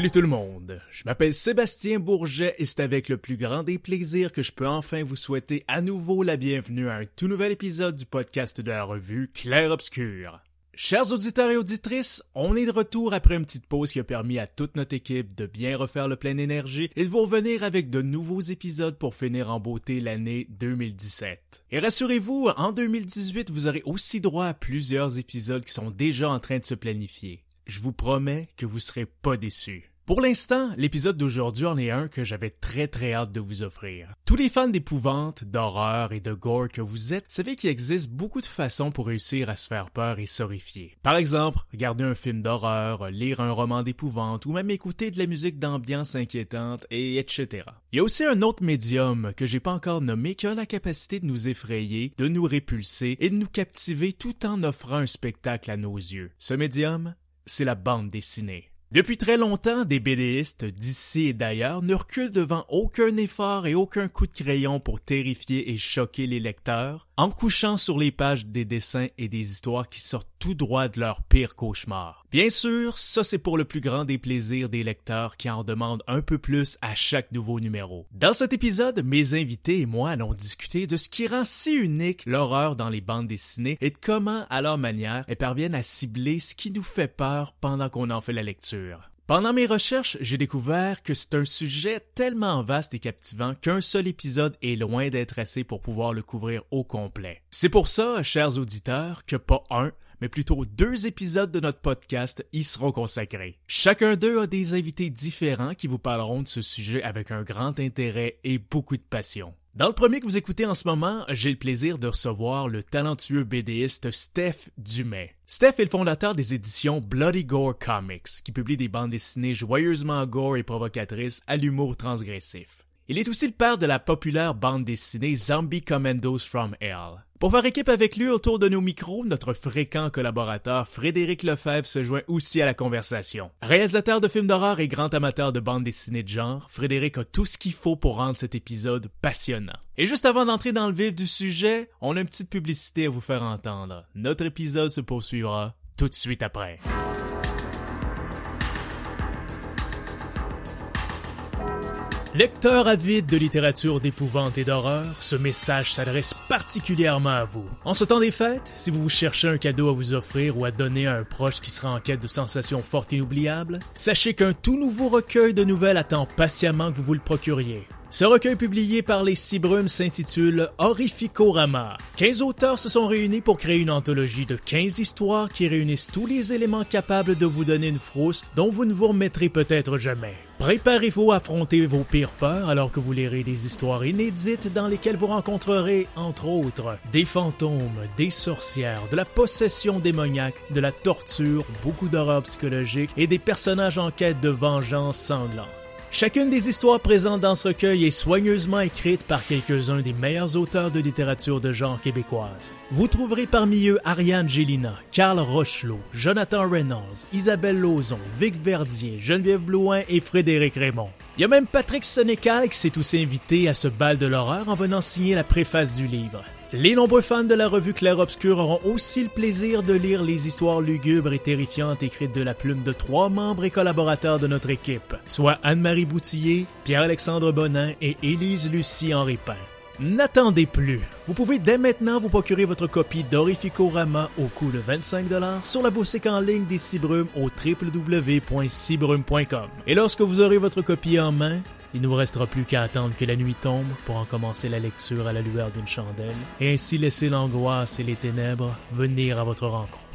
Salut tout le monde, je m'appelle Sébastien Bourget et c'est avec le plus grand des plaisirs que je peux enfin vous souhaiter à nouveau la bienvenue à un tout nouvel épisode du podcast de la revue Clair Obscur. Chers auditeurs et auditrices, on est de retour après une petite pause qui a permis à toute notre équipe de bien refaire le plein énergie et de vous revenir avec de nouveaux épisodes pour finir en beauté l'année 2017. Et rassurez-vous, en 2018, vous aurez aussi droit à plusieurs épisodes qui sont déjà en train de se planifier. Je vous promets que vous serez pas déçus. Pour l'instant, l'épisode d'aujourd'hui en est un que j'avais très très hâte de vous offrir. Tous les fans d'épouvante, d'horreur et de gore que vous êtes savez qu'il existe beaucoup de façons pour réussir à se faire peur et s'horrifier. Par exemple, regarder un film d'horreur, lire un roman d'épouvante ou même écouter de la musique d'ambiance inquiétante et etc. Il y a aussi un autre médium que j'ai pas encore nommé qui a la capacité de nous effrayer, de nous répulser et de nous captiver tout en offrant un spectacle à nos yeux. Ce médium, c'est la bande dessinée. Depuis très longtemps, des BDistes d'ici et d'ailleurs ne reculent devant aucun effort et aucun coup de crayon pour terrifier et choquer les lecteurs, en couchant sur les pages des dessins et des histoires qui sortent tout droit de leur pire cauchemar. Bien sûr, ça c'est pour le plus grand des plaisirs des lecteurs qui en demandent un peu plus à chaque nouveau numéro. Dans cet épisode, mes invités et moi allons discuter de ce qui rend si unique l'horreur dans les bandes dessinées et de comment, à leur manière, elles parviennent à cibler ce qui nous fait peur pendant qu'on en fait la lecture. Pendant mes recherches, j'ai découvert que c'est un sujet tellement vaste et captivant qu'un seul épisode est loin d'être assez pour pouvoir le couvrir au complet. C'est pour ça, chers auditeurs, que pas un, mais plutôt deux épisodes de notre podcast y seront consacrés. Chacun d'eux a des invités différents qui vous parleront de ce sujet avec un grand intérêt et beaucoup de passion. Dans le premier que vous écoutez en ce moment, j'ai le plaisir de recevoir le talentueux BDiste Steph Dumais. Steph est le fondateur des éditions Bloody Gore Comics, qui publie des bandes dessinées joyeusement gore et provocatrices à l'humour transgressif. Il est aussi le père de la populaire bande dessinée Zombie Commandos from Hell. Pour faire équipe avec lui autour de nos micros, notre fréquent collaborateur Frédéric Lefebvre se joint aussi à la conversation. Réalisateur de films d'horreur et grand amateur de bande dessinée de genre, Frédéric a tout ce qu'il faut pour rendre cet épisode passionnant. Et juste avant d'entrer dans le vif du sujet, on a une petite publicité à vous faire entendre. Notre épisode se poursuivra tout de suite après. Lecteur avide de littérature d'épouvante et d'horreur, ce message s'adresse particulièrement à vous. En ce temps des fêtes, si vous cherchez un cadeau à vous offrir ou à donner à un proche qui sera en quête de sensations fortes et inoubliables, sachez qu'un tout nouveau recueil de nouvelles attend patiemment que vous vous le procuriez. Ce recueil publié par les Cibrumes s'intitule Horrificorama. 15 auteurs se sont réunis pour créer une anthologie de 15 histoires qui réunissent tous les éléments capables de vous donner une frousse dont vous ne vous remettrez peut-être jamais. Préparez-vous à affronter vos pires peurs alors que vous lirez des histoires inédites dans lesquelles vous rencontrerez, entre autres, des fantômes, des sorcières, de la possession démoniaque, de la torture, beaucoup d'horreur psychologique et des personnages en quête de vengeance sanglante. Chacune des histoires présentes dans ce recueil est soigneusement écrite par quelques-uns des meilleurs auteurs de littérature de genre québécoise. Vous trouverez parmi eux Ariane Gélina, Carl Rochelot, Jonathan Reynolds, Isabelle Lauzon, Vic Verdier, Geneviève Blouin et Frédéric Raymond. Il y a même Patrick Sénécal qui s'est aussi invité à ce bal de l'horreur en venant signer la préface du livre. Les nombreux fans de la revue Clair Obscur auront aussi le plaisir de lire les histoires lugubres et terrifiantes écrites de la plume de trois membres et collaborateurs de notre équipe, soit Anne-Marie Boutillier, Pierre-Alexandre Bonin et Élise Lucie Henri Pain. N'attendez plus. Vous pouvez dès maintenant vous procurer votre copie d'Horrificorama au coût de 25$ sur la boutique en ligne des Cibrumes au www.cibrume.com. Et lorsque vous aurez votre copie en main, il ne vous restera plus qu'à attendre que la nuit tombe pour en commencer la lecture à la lueur d'une chandelle, et ainsi laisser l'angoisse et les ténèbres venir à votre rencontre.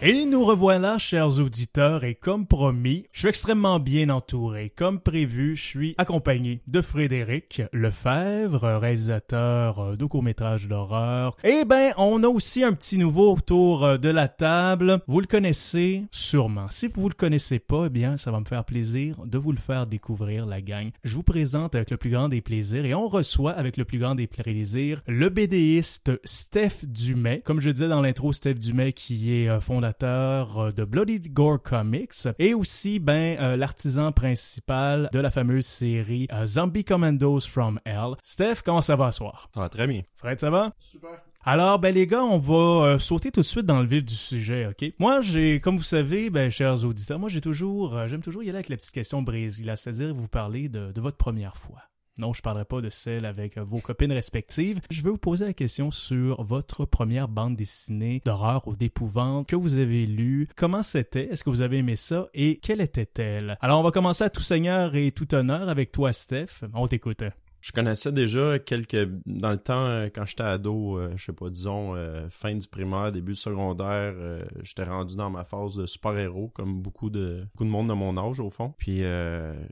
Et nous revoilà, chers auditeurs, et comme promis, je suis extrêmement bien entouré. Comme prévu, je suis accompagné de Frédéric Lefebvre, réalisateur de courts-métrages d'horreur. Et ben, on a aussi un petit nouveau autour de la table. Vous le connaissez sûrement. Si vous le connaissez pas, eh bien, ça va me faire plaisir de vous le faire découvrir, la gang. Je vous présente avec le plus grand des plaisirs et on reçoit avec le plus grand des plaisirs le BDiste Steph Dumais. Comme je disais dans l'intro, Steph Dumais qui est euh, fondateur euh, de Bloody Gore Comics et aussi ben euh, l'artisan principal de la fameuse série euh, Zombie Commandos from Hell. Steph, comment ça va ce soir? Ça va très bien. Fred, ça va? Super. Alors, ben les gars, on va euh, sauter tout de suite dans le vif du sujet, ok? Moi, j'ai, comme vous savez, ben chers auditeurs, moi j'ai toujours, euh, j'aime toujours y aller avec la petite question brésil, c'est-à-dire vous parler de, de votre première fois. Non, je parlerai pas de celle avec euh, vos copines respectives. Je vais vous poser la question sur votre première bande dessinée d'horreur ou d'épouvante que vous avez lue. Comment c'était? Est-ce que vous avez aimé ça? Et quelle était-elle? Alors, on va commencer à tout seigneur et tout honneur avec toi, Steph. On t'écoute. Je connaissais déjà quelques dans le temps euh, quand j'étais ado, euh, je sais pas, disons euh, fin du primaire, début du secondaire, j'étais rendu dans ma phase de super-héros comme beaucoup de beaucoup de monde de mon âge au fond. Puis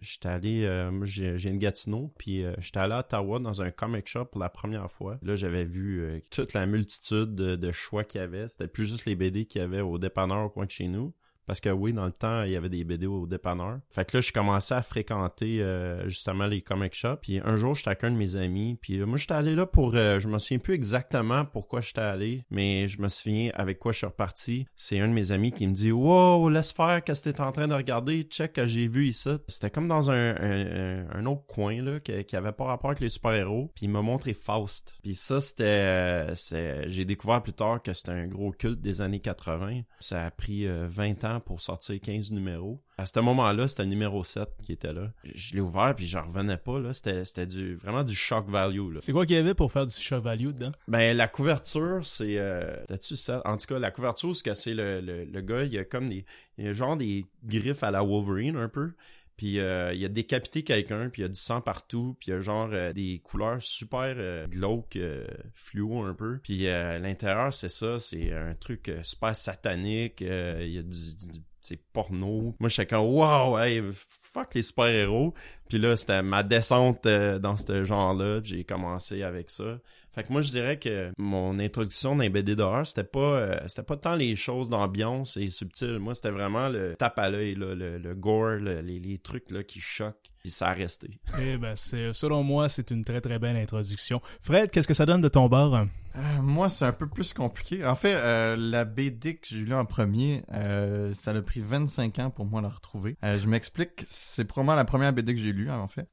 j'étais allé j'ai une Gatineau, puis j'étais allé à Ottawa dans un comic shop pour la première fois. Là, j'avais vu toute la multitude de, de choix qu'il y avait, c'était plus juste les BD qu'il y avait au dépanneur au coin de chez nous. Parce que oui, dans le temps, il y avait des BD au dépanneur. Fait que là, je commençais à fréquenter euh, justement les comic shops. Puis un jour, j'étais avec un de mes amis. Puis moi, j'étais allé là pour... Euh, je me souviens plus exactement pourquoi j'étais allé. Mais je me souviens avec quoi je suis reparti. C'est un de mes amis qui me dit « Wow, laisse faire, qu'est-ce que t'es en train de regarder? Check que j'ai vu ici. » C'était comme dans un, autre coin, là, qui, qui, avait pas rapport avec les super-héros. Puis il m'a montré Faust. Puis ça, c'était... c'est j'ai découvert plus tard que c'était un gros culte des années 80. Ça a pris 20 euh, ans pour sortir 15 numéros. À ce moment-là, c'était le numéro 7 qui était là. Je l'ai ouvert puis j'en revenais pas là, c'était c'était du vraiment du shock value là. C'est quoi qu'il y avait pour faire du shock value dedans? Ben la couverture, c'est euh, tu ça? En tout cas, la couverture c'est que c'est le, le, gars, il y a comme des il a genre des griffes à la Wolverine un peu. Puis euh, il a décapité quelqu'un, puis il y a du sang partout, puis il y a genre euh, des couleurs super euh, glauques, fluo un peu. Puis l'intérieur, c'est ça, c'est un truc super satanique, il y a du, du c'est porno. Moi, j'étais comme, wow, hey, fuck les super-héros. Puis là, c'était ma descente dans ce genre-là. J'ai commencé avec ça. Fait que moi, je dirais que mon introduction les BD d'horreur, c'était pas, euh, c'était pas tant les choses d'ambiance et subtiles. Moi, c'était vraiment le tape à l'œil, le, le, gore, les, les, trucs là, qui choquent. Puis ça a resté. Eh ben, c'est, selon moi, c'est une très très belle introduction. Fred, qu'est-ce que ça donne de ton bord? Euh, moi, c'est un peu plus compliqué. En fait, euh, la BD que j'ai lu en premier, ça a pris 25 ans pour moi la retrouver. je m'explique, c'est probablement la première BD que j'ai lue, en fait.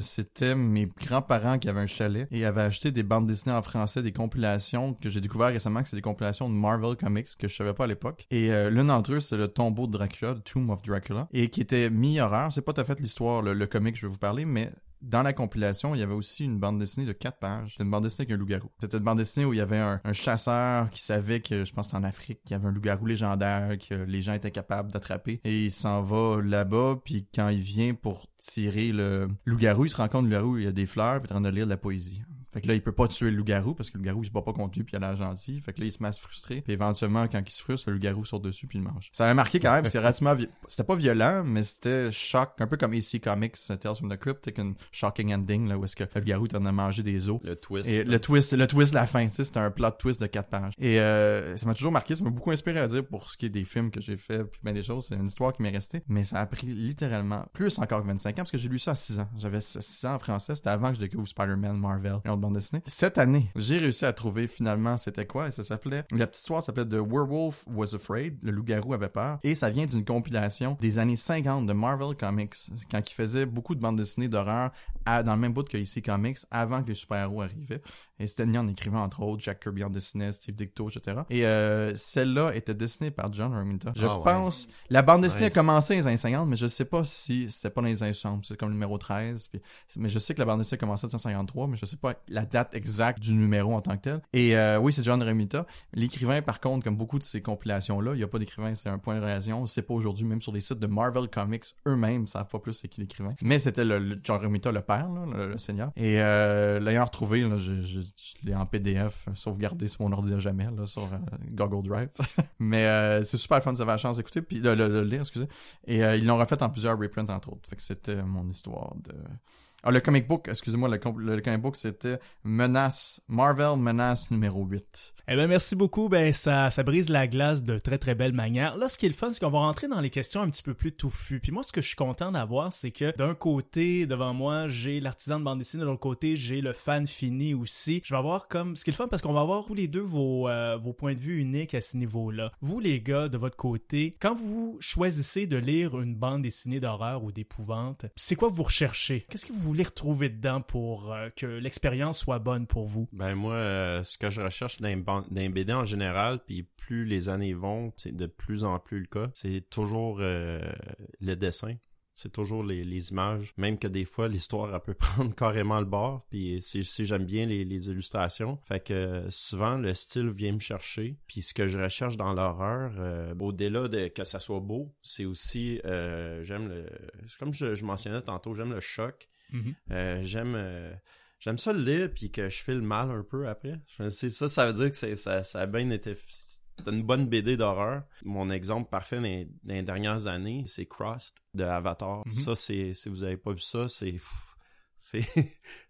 c'était mes grands-parents qui avaient un chalet et avaient acheté des bandes en français des compilations que j'ai découvert récemment que c'est des compilations de Marvel Comics que je savais pas à l'époque. Et euh, l'un d'entre eux, c'est le tombeau de Dracula, The Tomb of Dracula, et qui était mi-horreur. C'est pas tout à fait l'histoire, le, le comic que je vais vous parler, mais dans la compilation, il y avait aussi une bande dessinée de quatre pages. C'était une bande dessinée avec un loup-garou. C'était une bande dessinée où il y avait un, chasseur qui savait que, je pense en Afrique, qu'il y avait un loup-garou légendaire que les gens étaient capables d'attraper. Et il s'en va là-bas, puis quand il vient pour tirer le loup-garou, il se rend compte que le loup-garou, il y a des fleurs, puis il est en train de lire de la poésie. Fait que là, il peut pas tuer le loup-garou parce que le loup-garou, il se bat pas contre lui puis il a l'air gentil. Fait que là, il se met à se frustrer. Puis éventuellement, quand il se frustre, le loup-garou sort dessus puis il mange. Ça m'a marqué quand même. C'est relativement, c'était pas violent, mais c'était choc. Un peu comme AC Comics, Tales from the Crypt, avec une shocking ending, là, où est-ce que le loup-garou t'en a mangé des os. Le twist. Et le twist, le twist la fin, tu sais, c'était un plot twist de quatre pages. Et, euh, ça m'a toujours marqué. Ça m'a beaucoup inspiré à dire pour ce qui est des films que j'ai fait puis ben des choses. C'est une histoire qui m'est restée. Mais ça a pris littéralement plus encore que 25 ans parce que j'ai lu ça à 6 ans. J'avais 6 ans en français. C'était avant que je découvre Spider-Man, Marvel et bandes dessinées. Cette j'ai réussi à trouver finalement c'était quoi et ça s'appelait la petite histoire s'appelait The Werewolf Was Afraid, le loup-garou avait peur et ça vient d'une compilation des années 50 de Marvel Comics quand ils faisaient beaucoup de bandes dessinées d'horreur dans le même bout que ici Comics avant que les super-héros arrivaient et Stan Lee en écrivait entre autres, Jack Kirby en dessinait, Steve Dicto, etc. Et euh, celle-là était dessinée par John Romita. Je ah pense, la bande dessinée a commencé dans les années 50, mais je sais pas si c'était pas dans les années 60, c'est comme le numéro 13. mais je sais que la bande dessinée a commencé en 1953, mais je sais pas la date exacte du numéro en tant que tel. Et euh, oui, c'est John Romita. L'écrivain, par contre, comme beaucoup de ces compilations-là, il y a pas d'écrivain, c'est un point de relation. C'est pas aujourd'hui, même sur les sites de Marvel Comics eux-mêmes, savent pas plus c'est qui l'écrivain. Mais c'était le, John Romita, le père, le, seigneur. Et euh, l'ayant retrouvé, je l'ai en PDF, sauvegardé sur mon ordi à jamais, sur euh, Google Drive. Mais c'est super fun, vous avez la chance d'écouter, puis de le, lire, excusez. Et ils l'ont refait en plusieurs reprints, entre autres. Fait c'était mon histoire de ah, le comic book, excusez-moi, le, comic book, c'était Menace, Marvel Menace numéro 8. Eh ben, merci beaucoup. Ben, ça, ça brise la glace de très, très belle manière. Là, ce qui est le fun, c'est qu'on va rentrer dans les questions un petit peu plus touffues. Puis moi, ce que je suis content d'avoir, c'est que d'un côté, devant moi, j'ai l'artisan de bande dessinée, de l'autre côté, j'ai le fan fini aussi. Je vais avoir comme, ce qui est le fun, parce qu'on va avoir tous les deux vos, euh, vos points de vue uniques à ce niveau-là. Vous, les gars, de votre côté, quand vous choisissez de lire une bande dessinée d'horreur ou d'épouvante, c'est quoi vous recherchez? Qu'est-ce que vous voulez retrouver dedans pour euh, que l'expérience soit bonne pour vous? Ben moi, euh, ce que je recherche dans un BD en général, puis plus les années vont, c'est de plus en plus le cas, c'est toujours euh, le dessin. C'est toujours les, les, images, même que des fois l'histoire elle peut prendre carrément le bord. Puis si, si j'aime bien les, les, illustrations, fait que souvent le style vient me chercher. Puis ce que je recherche dans l'horreur, au-delà de que ça soit beau, c'est aussi j'aime le, comme je, je, mentionnais tantôt, j'aime le choc. Mm-hmm. euh, j'aime euh, j'aime ça le lire puis que je fais le mal un peu après. C'est ça, ça veut dire que ça, ça a bien été c'est une bonne BD d'horreur. Mon exemple parfait dans les, dernières années, c'est Crossed de Avatar. Mhm. Ça, c'est si vous avez pas vu ça, c'est c'est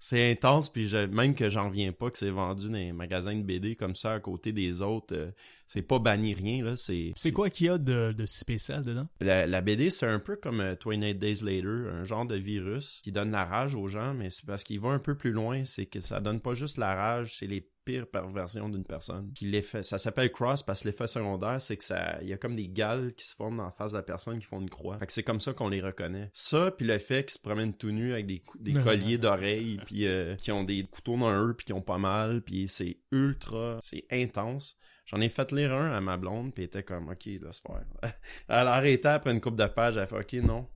c'est intense puis je, même que j'en viens pas que c'est vendu dans les magasins de BD comme ça à côté des autres euh, c'est pas banni rien là c'est c'est quoi qu'il y a de, de spécial dedans? La, la BD c'est un peu comme euh, 28 Days Later un genre de virus qui donne la rage aux gens mais c'est parce qu'il va un peu plus loin c'est que ça donne pas juste la rage c'est les pires perversions d'une personne. Puis l'effet ça s'appelle cross parce que l'effet secondaire c'est que ça il y a comme des gales qui se forment en face de la personne qui font une croix. Fait que c'est comme ça qu'on les reconnaît. Ça puis le fait qu'ils se promènent tout nus avec des, des colliers d'oreilles puis euh, qui ont des couteaux dans eux puis qui ont pas mal puis c'est ultra c'est intense J'en ai fait lire un à ma blonde, puis elle était comme, OK, laisse faire. Elle a arrêté après une coupe de pages, elle a fait, OK, non,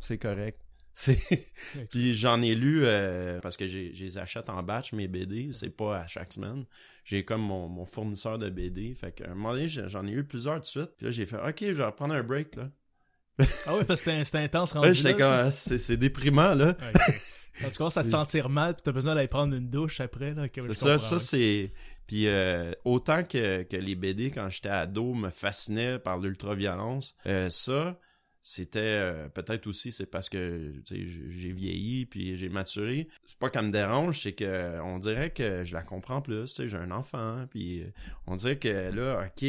c'est correct. Puis j'en ai lu, euh, parce que j'ai, les achète en batch, mes BD, c'est pas à chaque semaine. J'ai comme mon, mon fournisseur de BD, fait qu'à un moment donné, j'en ai eu plusieurs de suite. Puis là, j'ai fait, OK, je vais reprendre un break, là. ah ouais, parce que c'était intense rendu ouais, comme, c'est, c'est déprimant, là. Okay. Quand tu commences à sentir mal, puis t'as besoin d'aller prendre une douche après, là. C'est ça, ça c'est... Puis euh, autant que, que les BD quand j'étais ado me fascinaient par l'ultra-violence, euh, ça, c'était euh, peut-être aussi c'est parce que j'ai vieilli puis j'ai maturé. C'est pas qu'elle me dérange, c'est que on dirait que je la comprends plus. J'ai un enfant, puis on dirait que là, ok,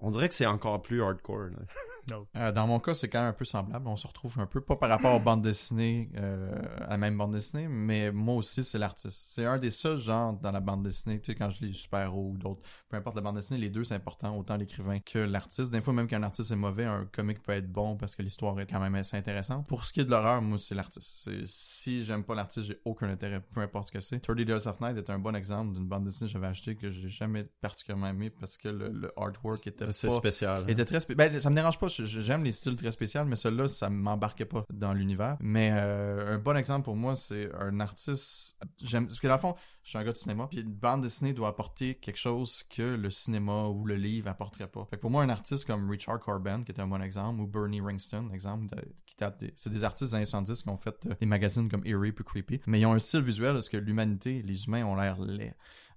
on dirait que c'est encore plus hardcore. No. Euh, dans mon cas, c'est quand même un peu semblable. On se retrouve un peu, pas par rapport aux bandes dessinées, euh, à la même bande dessinée, mais moi aussi, c'est l'artiste. C'est un des seuls genres dans la bande dessinée, tu sais, quand je lis super-héros ou d'autres, peu importe la bande dessinée, les deux, c'est important, autant l'écrivain que l'artiste. Des fois, même qu'un artiste est mauvais, un comic peut être bon parce que l'histoire est quand même assez intéressante. Pour ce qui est de l'horreur, moi, c'est l'artiste. Si j'aime pas l'artiste, j'ai aucun intérêt, peu importe ce que c'est. 30 Days of Night est un bon exemple d'une bande dessinée que j'avais acheté que j'ai jamais particulièrement aimé parce que le, le artwork était c'est spécial. hein. était très spé... ben, ça me dérange pas, j'aime les styles très spéciaux, mais celui-là, ça m'embarquait pas dans l'univers. Mais euh, un bon exemple pour moi, c'est un artiste. J'aime parce que dans le fond, je suis un gars de cinéma, puis une bande dessinée doit apporter quelque chose que le cinéma ou le livre apporterait pas. Fait que pour moi, un artiste comme Richard Corben, qui est un bon exemple, ou Bernie Ringston, exemple, de, qui des, c'est des artistes des années 70 qui ont fait euh, des magazines comme Eerie puis Creepy, mais ils ont un style visuel parce que l'humanité, les humains ont l'air laid.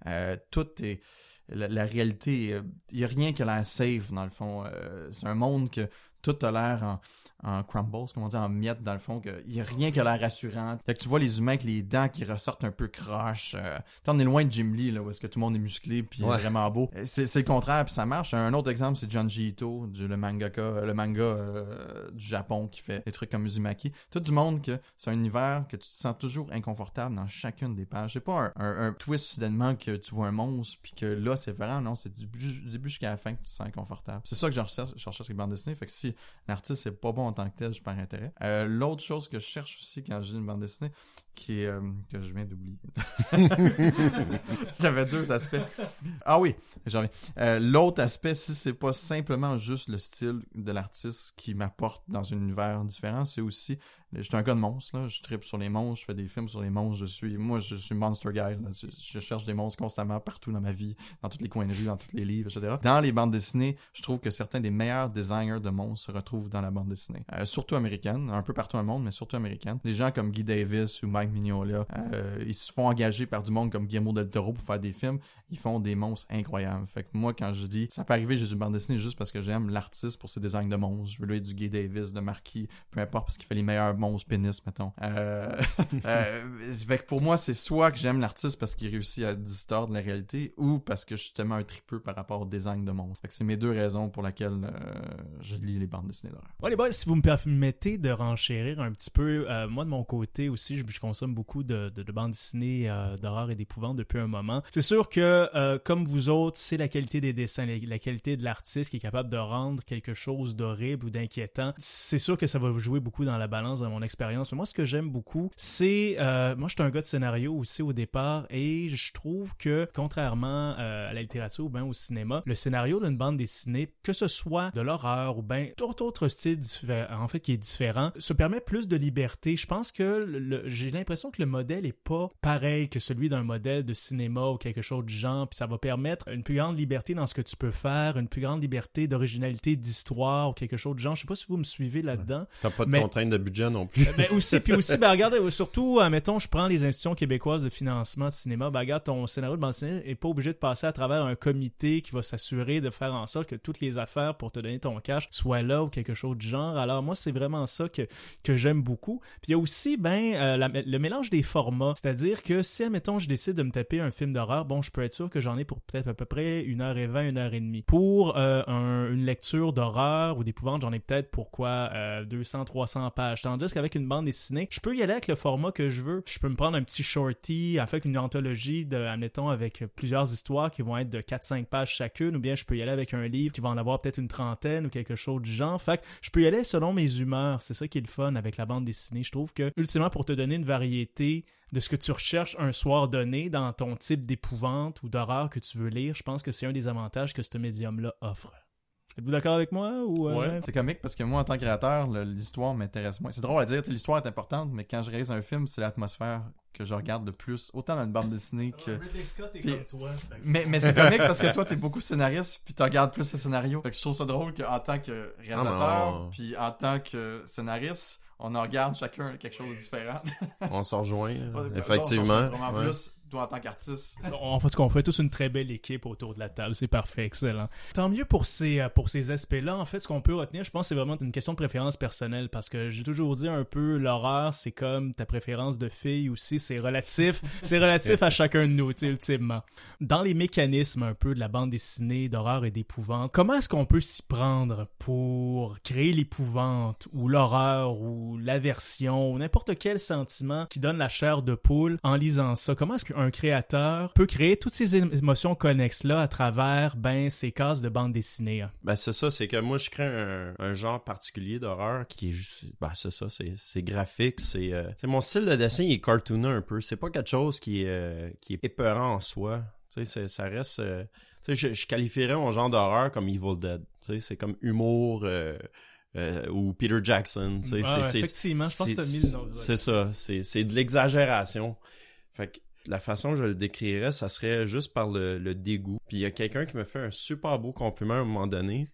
Euh, tout est la, réalité, il y a rien qui a l'air safe dans le fond. Euh, c'est un monde que tout a l'air en, en crumbles, comme on dit, en miettes dans le fond, qu'il y a rien qui a l'air rassurant. Fait que tu vois les humains avec les dents qui ressortent un peu croches. Euh, on est loin de Jim Lee, là, où est-ce que tout le monde est musclé puis Ouais. vraiment beau. C'est, c'est le contraire, puis ça marche. Un autre exemple, c'est John Ito, du, le mangaka, le manga euh, du Japon qui fait des trucs comme Uzumaki. Tout du monde que c'est un univers que tu te sens toujours inconfortable dans chacune des pages. C'est pas un, un, un twist soudainement que tu vois un monstre puis que là c'est vraiment non, c'est du début, du début jusqu'à la fin que tu te sens inconfortable. C'est ça que je recherche, je recherche avec les bandes dessinées. Fait que si l'artiste est pas bon en tant que tel, je perds intérêt. Euh, l'autre chose que je cherche aussi quand j'ai une bande dessinée, qui euh, que je viens d'oublier. J'avais deux aspects. Ah oui, j'en reviens. Euh, L'autre aspect, si c'est pas simplement juste le style de l'artiste qui m'apporte dans un univers différent, c'est aussi je suis un gars de monstres, là. Je tripe sur les monstres, je fais des films sur les monstres, je suis, moi, je suis monster guy, là. Je, je cherche des monstres constamment partout dans ma vie, dans tous les coins de rue, dans tous les livres, etc. Dans les bandes dessinées, je trouve que certains des meilleurs designers de monstres se retrouvent dans la bande dessinée. Euh, surtout américaine, un peu partout dans le monde, mais surtout américaine. Des gens comme Guy Davis ou Mike Mignola, euh, ils se font engager par du monde comme Guillermo del Toro pour faire des films. Ils font des monstres incroyables. Fait que moi, quand je dis, ça peut arriver, j'ai une bande dessinée juste parce que j'aime l'artiste pour ses designs de monstres. Je veux lui du Guy Davis, de Marquis, peu importe, parce qu'il fait les meilleurs monstres pénis, mettons. Euh, euh, pour moi, c'est soit que j'aime l'artiste parce qu'il réussit à distordre la réalité, ou parce que je suis tellement un tripeux par rapport au design de monstres. Fait que c'est mes deux raisons pour lesquelles euh, je lis les bandes dessinées d'horreur. Ouais, les boys, si vous me permettez de renchérir un petit peu, euh, moi de mon côté aussi, je, je consomme beaucoup de, de, de bandes dessinées euh, d'horreur et d'épouvante depuis un moment. C'est sûr que, euh, comme vous autres, c'est la qualité des dessins, la, la qualité de l'artiste qui est capable de rendre quelque chose d'horrible ou d'inquiétant. C'est sûr que ça va jouer beaucoup dans la balance dans mon expérience. Mais moi, ce que j'aime beaucoup, c'est... Euh, moi, je suis un gars de scénario aussi au départ et je trouve que, contrairement euh, à la littérature ou bien au cinéma, le scénario d'une bande dessinée, que ce soit de l'horreur ou bien tout autre style en fait qui est différent, se permet plus de liberté. Je pense que j'ai l'impression que le modèle est pas pareil que celui d'un modèle de cinéma ou quelque chose du genre, puis ça va permettre une plus grande liberté dans ce que tu peux faire, une plus grande liberté d'originalité d'histoire ou quelque chose du genre. Je sais pas si vous me suivez là-dedans. T'as pas de mais... contrainte de budget non plus. ben aussi, puis aussi, ben regardez, surtout, mettons, je prends les institutions québécoises de financement de cinéma, ben regarde, ton scénario de bande dessinée est pas obligé de passer à travers un comité qui va s'assurer de faire en sorte que toutes les affaires pour te donner ton cash soient là ou quelque chose du genre. Alors moi, c'est vraiment ça que, que j'aime beaucoup. Puis il y a aussi, ben, euh, le mélange des formats. C'est-à-dire que si, admettons, je décide de me taper un film d'horreur, bon, je peux être sûr que j'en ai pour peut-être à peu près une heure et vingt, une heure et demie. Pour euh, une lecture d'horreur ou d'épouvante, j'en ai peut-être pour quoi euh, 200, 300 pages. Tandis qu'avec une bande dessinée, je peux y aller avec le format que je veux. Je peux me prendre un petit shorty, fait une anthologie de, admettons, avec plusieurs histoires qui vont être de 4-5 pages chacune, ou bien je peux y aller avec un livre qui va en avoir peut-être une trentaine ou quelque chose du genre. Fait que je peux y aller selon mes humeurs. C'est ça qui est le fun avec la bande dessinée. Je trouve que, ultimement, pour te donner une variété de ce que tu recherches un soir donné dans ton type d'épouvante ou d'horreur que tu veux lire, je pense que c'est un des avantages que ce médium-là offre. Êtes-vous d'accord avec moi ou euh? Ouais, c'est comique parce que moi en tant que créateur, l'histoire m'intéresse moins. C'est drôle à dire, l'histoire est importante, mais quand je réalise un film, c'est l'atmosphère que je regarde de plus, autant dans une bande dessinée que. Scott est comme toi. Mais, mais c'est comique parce que toi t'es beaucoup scénariste puis tu regardes plus le scénario. Fait que je trouve ça drôle qu'en tant que réalisateur puis en tant que scénariste, on en regarde chacun quelque chose de différent. on s'en rejoint, effectivement. vraiment plus en tant qu'artiste. En fait, qu'on fait tous une très belle équipe autour de la table. C'est parfait, excellent. Tant mieux pour ces, euh, pour ces aspects-là. En fait, ce qu'on peut retenir, je pense, c'est vraiment une question de préférence personnelle parce que j'ai toujours dit un peu l'horreur, c'est comme ta préférence de fille aussi. C'est relatif. c'est relatif à chacun de nous, ultimement. Dans les mécanismes un peu de la bande dessinée d'horreur et d'épouvante, comment est-ce qu'on peut s'y prendre pour créer l'épouvante ou l'horreur ou l'aversion ou n'importe quel sentiment qui donne la chair de poule en lisant ça? Comment est-ce qu'un un créateur peut créer toutes ces émotions connexes-là à travers ben, ces cases de bande dessinée. Hein. Ben, c'est ça, c'est que moi, je crée un, genre particulier d'horreur qui est juste. Ben, c'est ça, c'est graphique, c'est. Euh, mon style de dessin, il est cartooneux un peu. C'est pas quelque chose qui est, euh, qui est épeurant en soi. Tu sais, ça reste. Euh, tu sais, je, qualifierais mon genre d'horreur comme Evil Dead. Tu sais, c'est comme humour. ou Peter Jackson. c'est, effectivement, je pense que C'est ça, c'est de l'exagération. Fait que la façon je le décrirais, ça serait juste par le, dégoût. Puis il y a quelqu'un qui me fait un super beau compliment à un moment donné.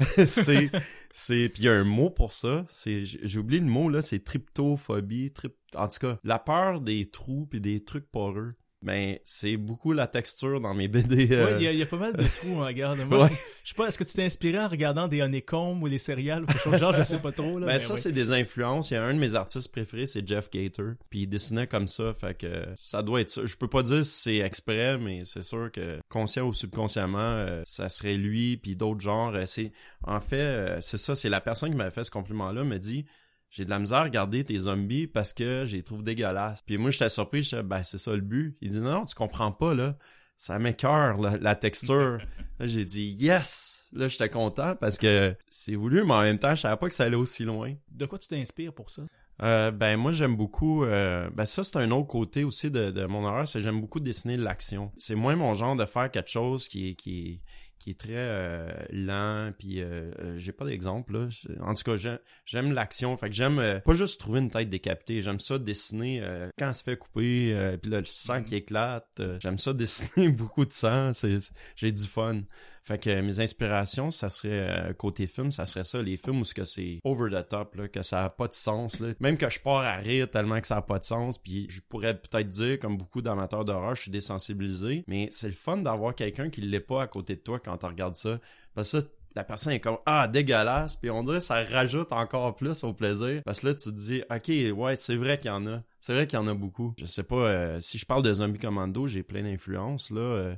c'est c'est puis il y a un mot pour ça, c'est j'ai oublié le mot là, c'est tryptophobie, trip en tout cas, la peur des trous puis des trucs poreux ben c'est beaucoup la texture dans mes BD. Euh... il y, a pas mal de trous, hein, regarde. Moi, je sais pas, est-ce que tu t'es inspiré en regardant des Honeycomb ou les céréales ou quelque chose genre, je sais pas trop. Là, ben ça, c'est des influences. Il y a un de mes artistes préférés, c'est Jeff Gator. Puis il dessinait comme ça, fait que ça doit être ça. Je peux pas dire si c'est exprès, mais c'est sûr que conscient ou subconsciemment, euh, ça serait lui, puis d'autres genres. Euh, c'est En fait, c'est ça, c'est la personne qui m'a fait ce compliment-là, me dit j'ai de la misère à regarder tes zombies parce que je les trouve dégueulasses. Puis moi, j'étais surpris, je ben, c'est ça le but. Il dit, non, non tu comprends pas, là. Ça m'écœure, la texture. là, j'ai dit, yes! Là, j'étais content parce que c'est voulu, mais en même temps, je savais pas que ça allait aussi loin. De quoi tu t'inspires pour ça? Euh, ben moi j'aime beaucoup euh, ben ça c'est un autre côté aussi de, de mon horreur c'est j'aime beaucoup dessiner l'action c'est moins mon genre de faire quelque chose qui est qui est qui est très euh, lent puis euh, euh, j'ai pas d'exemple là. En tout cas j'aime l'action. Fait que j'aime pas juste trouver une tête décapitée. J'aime ça dessiner quand elle se fait couper puis là le sang qui éclate j'aime ça dessiner beaucoup de sang. C'est j'ai du fun fait que mes inspirations, ça serait euh, côté film, ça serait ça, les films où que c'est over the top, là, que ça a pas de sens. Là. Même que je pars à rire tellement que ça a pas de sens, puis je pourrais peut-être dire, comme beaucoup d'amateurs d'horreur, je suis désensibilisé, mais c'est le fun d'avoir quelqu'un qui l'est pas à côté de toi quand tu regardes ça. Parce que la personne est comme ah dégueulasse puis on dirait ça rajoute encore plus au plaisir parce que là tu te dis ok ouais c'est vrai qu'il y en a c'est vrai qu'il y en a beaucoup je sais pas euh, si je parle de Zombie Commando j'ai plein d'influences là euh,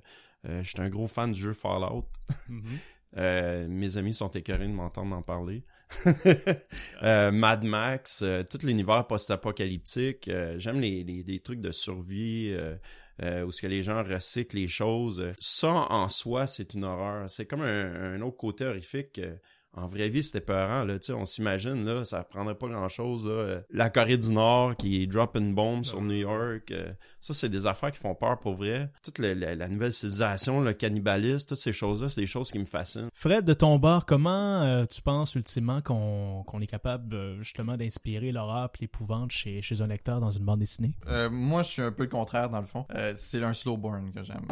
euh, je suis un gros fan du jeu Fallout. Mhm. Euh, mes amis sont écœurés de m'entendre en parler. Euh, Mad Max, tout l'univers post-apocalyptique. J'aime les, les, trucs de survie. où ce que les gens recyclent les choses. Ça, en soi, c'est une horreur. C'est comme un, un, autre côté horrifique en vraie vie, c'était peurant, là, tu sais, on s'imagine, là, ça prendrait pas grand-chose, là. La Corée du Nord qui drop une bombe sur New York, euh, ça, c'est des affaires qui font peur pour vrai. Toute la, nouvelle civilisation, le cannibalisme, toutes ces choses-là, c'est des choses qui me fascinent. Fred, de ton bord, comment euh, tu penses ultimement qu'on est capable, euh, justement, d'inspirer l'horreur et l'épouvante chez, chez un lecteur dans une bande dessinée? moi, je suis un peu le contraire, dans le fond. c'est un slow burn que j'aime.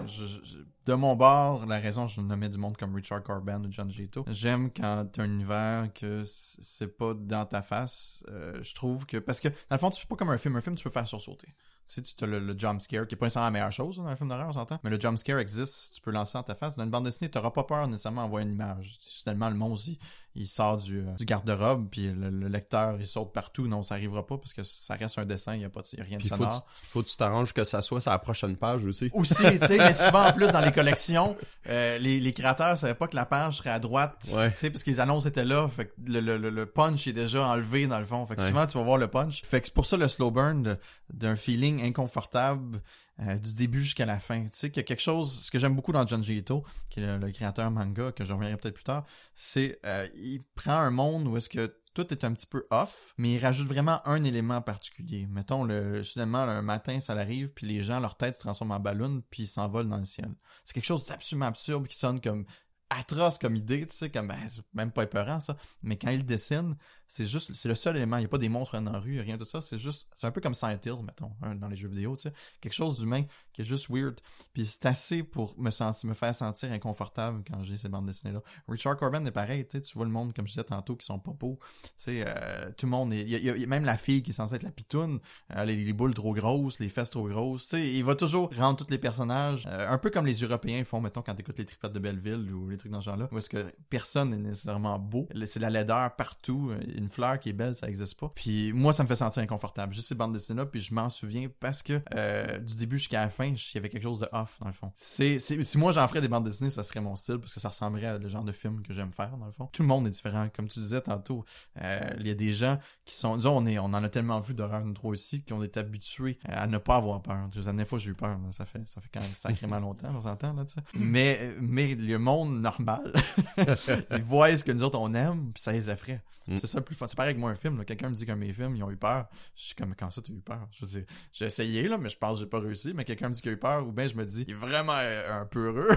de mon bord, la raison, je nommais du monde comme Richard Corben ou John Gito. J'aime quand un univers que c'est pas dans ta face. Euh, je trouve que parce que dans le fond tu fais pas comme un film, un film tu peux faire sursauter. Tu sais, tu as le, le jump scare, qui est pas nécessairement la meilleure chose dans un film d'horreur, on s'entend. Mais le jump scare existe, tu peux lancer dans ta face. Dans une bande dessinée, t'auras pas peur nécessairement d'envoyer une image. Finalement, le monstre, il, il sort du, euh, du garde-robe, puis le, lecteur, il saute partout. Non, ça arrivera pas parce que ça reste un dessin, il y a, pas, y a rien de sonore. Faut, faut que tu t'arranges que ça soit sur la prochaine page aussi. Aussi, tu sais, mais souvent, en plus, dans les collections, euh, les, les créateurs savaient pas que la page serait à droite. Tu sais, parce que les annonces étaient là. Fait que le, le, le punch est déjà enlevé dans le fond. Fait que souvent, tu vas voir le punch. Fait que c'est pour ça le slow burn d'un feeling inconfortable euh, du début jusqu'à la fin. Tu sais qu'il y a quelque chose, ce que j'aime beaucoup dans John Ito, qui est le, créateur manga, que je reviendrai peut-être plus tard, c'est euh, il prend un monde où est-ce que tout est un petit peu off, mais il rajoute vraiment un élément particulier. Mettons, le, soudainement, un matin, ça arrive, puis les gens, leur tête se transforme en ballon, puis ils s'envolent dans le ciel. C'est quelque chose d'absolument absurde qui sonne comme atroce comme idée, tu sais, comme ben, c'est même pas épeurant ça. Mais quand il dessine, c'est juste, c'est le seul élément. Il n'y a pas des monstres dans la rue, rien de ça. C'est juste, c'est un peu comme Silent Hill, mettons, hein, dans les jeux vidéo, tu sais. Quelque chose d'humain qui est juste weird. Puis c'est assez pour me faire sentir inconfortable quand j'ai ces bandes dessinées-là. Richard Corbin est pareil, tu sais, tu vois le monde, comme je disais tantôt, qui sont pas beaux. Tu sais, euh, tout le monde est, y, a, même la fille qui est censée être la pitoune, euh, les, boules trop grosses, les fesses trop grosses, tu sais, il va toujours rendre tous les personnages, euh, un peu comme les Européens font, mettons, quand t'écoutes les triplettes de Belleville ou les trucs dans ce genre-là, où est-ce que personne n'est nécessairement beau. C'est la laideur partout, une fleur qui est belle, ça existe pas. Puis moi, ça me fait sentir inconfortable. Juste ces bandes dessinées-là, puis je m'en souviens parce que euh, du début jusqu'à la fin, il y avait quelque chose de off, dans le fond. C'est, si moi j'en ferais des bandes dessinées, ça serait mon style, parce que ça ressemblerait à le genre de film que j'aime faire, dans le fond. Tout le monde est différent. Comme tu disais tantôt, euh, il y a des gens qui sont... Disons, on, est, on en a tellement vu d'horreur trop ici, qui ont été habitués à ne pas avoir peur. La dernière fois, j'ai eu peur. Ça fait, ça fait quand même sacrément longtemps, on s'entend, là, tu sais. Mais, mais le monde normal, ils voient ce que nous autres, on aime, puis ça les effraie. Mm. C'est ça plus fun. C'est pareil avec moi un film. Quelqu'un me dit que mes films, ils ont eu peur. Je suis comme, quand ça, t'as eu peur? Je veux j'ai essayé, là, mais je pense que j'ai pas réussi. Mais quelqu'un me dit qu'il a eu peur, ou bien je me dis, il est vraiment euh, un peu heureux.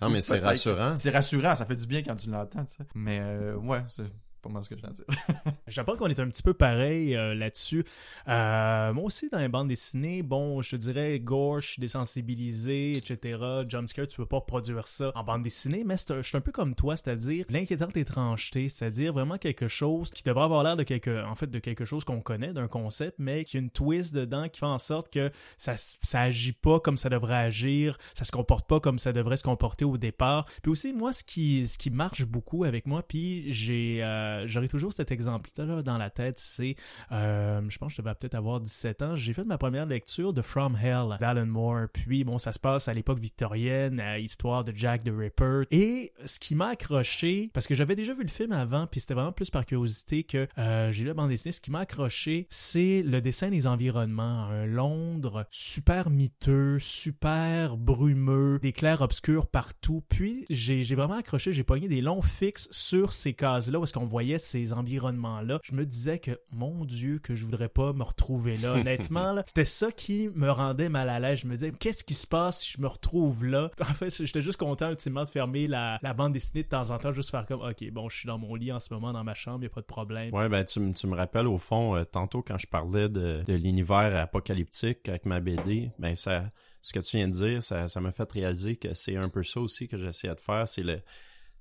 non, mais c'est rassurant. C'est rassurant, ça fait du bien quand tu l'entends, tu sais. Mais, euh, ouais, c'est pas ce que je viens de dire. je pense qu'on est un petit peu pareil euh, là-dessus. Euh, moi aussi, dans les bandes dessinées, bon, je te dirais gauche, désensibilisé, etc. Jumpscare, tu peux pas produire ça en bande dessinée, mais je suis un peu comme toi, c'est-à-dire l'inquiétante étrangeté, c'est-à-dire vraiment quelque chose qui devrait avoir l'air de quelque, en fait, de quelque chose qu'on connaît, d'un concept, mais qui a une twist dedans qui fait en sorte que ça, ça agit pas comme ça devrait agir, ça se comporte pas comme ça devrait se comporter au départ. Puis aussi, moi, ce qui, ce qui marche beaucoup avec moi, puis j'ai, euh, euh, j'aurais toujours cet exemple-là dans la tête. C'est, euh, je pense que je devais peut-être avoir 17 ans. J'ai fait ma première lecture de From Hell d'Alan Moore. Puis, bon, ça se passe à l'époque victorienne, à histoire de Jack the Ripper. Et ce qui m'a accroché, parce que j'avais déjà vu le film avant, puis c'était vraiment plus par curiosité que euh, j'ai lu la bande dessinée, ce qui m'a accroché, c'est le dessin des environnements. Un Londres super miteux, super brumeux, des clairs obscurs partout. Puis, j'ai vraiment accroché, j'ai pogné des longs fixes sur ces cases-là est-ce qu'on voit voyais ces environnements-là, je me disais que, mon Dieu, que je voudrais pas me retrouver là. Honnêtement, là, c'était ça qui me rendait mal à l'aise. Je me disais, qu'est-ce qui se passe si je me retrouve là? En fait, j'étais juste content, ultimement, de fermer la, bande dessinée de temps en temps, juste faire comme, ok, bon, je suis dans mon lit en ce moment, dans ma chambre, y a pas de problème. Ouais, ben, tu, me rappelles, au fond, euh, tantôt, quand je parlais de, l'univers apocalyptique avec ma BD, ben, ça, ce que tu viens de dire, ça, ça m'a fait réaliser que c'est un peu ça aussi que j'essayais de faire, c'est le,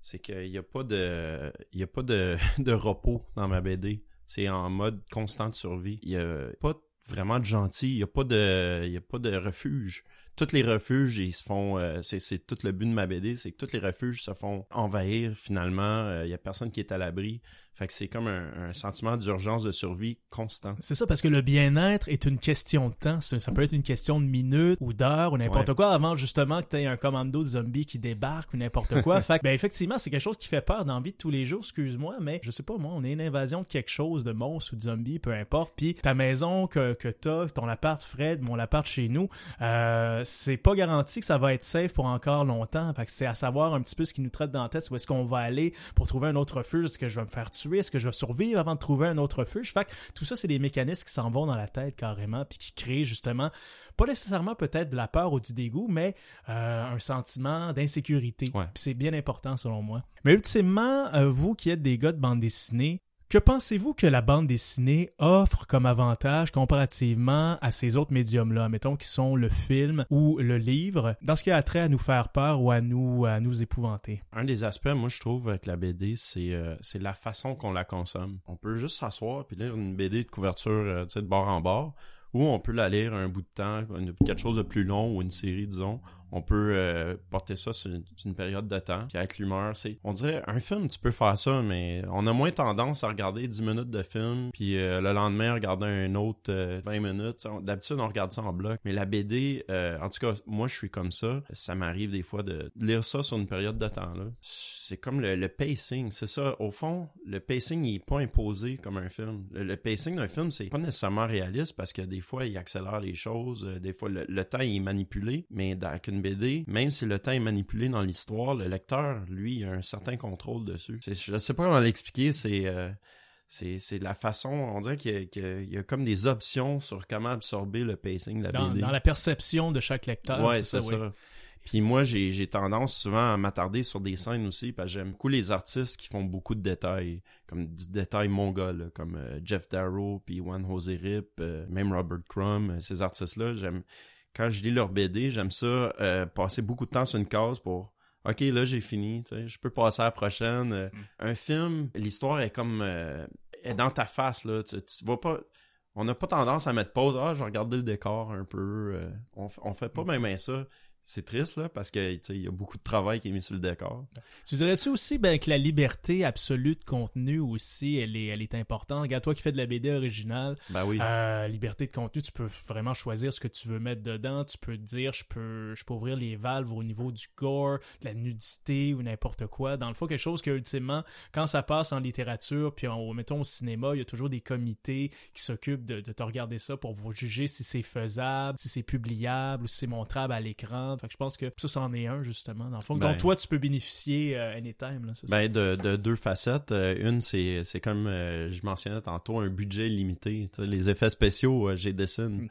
c'est qu'il n'y a pas de y a pas de, repos dans ma BD. C'est en mode constante survie. Il n'y a pas vraiment de gentil, il n'y a pas de a pas de refuge. tous les refuges, ils se font, euh, c'est, tout le but de ma BD, c'est que tous les refuges se font envahir finalement. Il y a personne qui est à l'abri. Fait que c'est comme un, un sentiment d'urgence de survie constant. C'est ça, parce que le bien-être est une question de temps. Ça, ça peut être une question de minutes ou d'heures ou n'importe Ouais. quoi avant justement que tu aies un commando de zombies qui débarque ou n'importe quoi. fait que, ben, effectivement, c'est quelque chose qui fait peur dans la vie de tous les jours, excuse-moi, mais je sais pas, moi, on est une invasion de quelque chose, de monstre ou de zombie, peu importe. Puis ta maison que, que t'as, ton appart, Fred, mon appart chez nous, euh, c'est pas garanti que ça va être safe pour encore longtemps. Fait que c'est à savoir un petit peu ce qui nous traite dans la tête, où est-ce qu'on va aller pour trouver un autre refuge, est-ce que je vais me faire tuer, est-ce que je vais survivre avant de trouver un autre refuge. Fait que tout ça, c'est des mécanismes qui s'en vont dans la tête carrément, puis qui créent justement, pas nécessairement peut-être de la peur ou du dégoût, mais euh, un sentiment d'insécurité. Ouais. C'est bien important selon moi. Mais ultimement, euh, vous qui êtes des gars de bande dessinée, que pensez-vous que la bande dessinée offre comme avantage comparativement à ces autres médiums-là, mettons qui sont le film ou le livre, dans ce qui a trait à nous faire peur ou à nous, épouvanter? Un des aspects, moi, je trouve, avec la BD, c'est euh, c'est la façon qu'on la consomme. On peut juste s'asseoir puis lire une BD de couverture, euh, de bord en bord, ou on peut la lire un bout de temps, quelque chose de plus long ou une série, disons. On peut euh, porter ça sur une, période de temps, puis avec l'humeur, c'est... On dirait, un film, tu peux faire ça, mais on a moins tendance à regarder 10 minutes de film, puis euh, le lendemain, regarder un autre euh, 20 minutes. On- D'habitude, on regarde ça en bloc. Mais la BD, euh, en tout cas, moi, je suis comme ça. Ça m'arrive des fois de lire ça sur une période de temps. C'est comme le, pacing, c'est ça. Au fond, le pacing, il pas imposé comme un film. Le, pacing d'un film, c'est pas nécessairement réaliste parce que des fois, il accélère les choses. euh, Des fois, le, temps, est manipulé. Mais une BD, même si le temps est manipulé dans l'histoire, le lecteur, lui, a un certain contrôle dessus. Je sais pas comment l'expliquer, c'est... euh, c'est c'est la façon, on dirait qu'il y, y a- comme des options sur comment absorber le pacing de la Dans, BD. dans la perception de chaque lecteur. Ouais, c'est ça. Puis moi, j'ai j'ai tendance souvent à m'attarder sur des scènes aussi, parce que j'aime beaucoup les artistes qui font beaucoup de détails, comme du détail mongol, là, comme euh, Jeff Darrow, puis Juan Jose Rip, euh, même Robert Crumb, euh, ces artistes-là, j'aime... Quand je lis leur BD, j'aime ça euh, passer beaucoup de temps sur une case pour... Ok, là j'ai fini, je peux passer à la prochaine. Euh, Un film, l'histoire est comme euh, est dans ta face là, tu, tu vas pas. On n'a pas tendance à mettre pause. Ah, je vais regarder le décor un peu. on, fait pas même bien ça. C'est triste là parce que il y a beaucoup de travail qui est mis sur le décor. Tu dirais-tu aussi ben, que la liberté absolue de contenu aussi, elle est, elle est importante? Regarde, toi qui fais de la BD originale, Ben oui. euh, liberté de contenu, tu peux vraiment choisir ce que tu veux mettre dedans. Tu peux te dire, je peux, je peux ouvrir les valves au niveau du gore, de la nudité ou n'importe quoi. Dans le fond, quelque chose que, ultimement, quand ça passe en littérature, puis en, mettons au cinéma, il y a toujours des comités qui s'occupent de, de te regarder ça pour vous juger si c'est faisable, si c'est publiable ou si c'est montrable à l'écran. Fait que je pense que ça, c'en est un, justement. Dans le fond, Ben. dont toi, tu peux bénéficier euh, anytime. Là, ça? Ben de, de deux facettes. Euh, une, c'est c'est comme euh, je mentionnais tantôt, un budget limité. Les effets spéciaux, euh, j'ai dessine.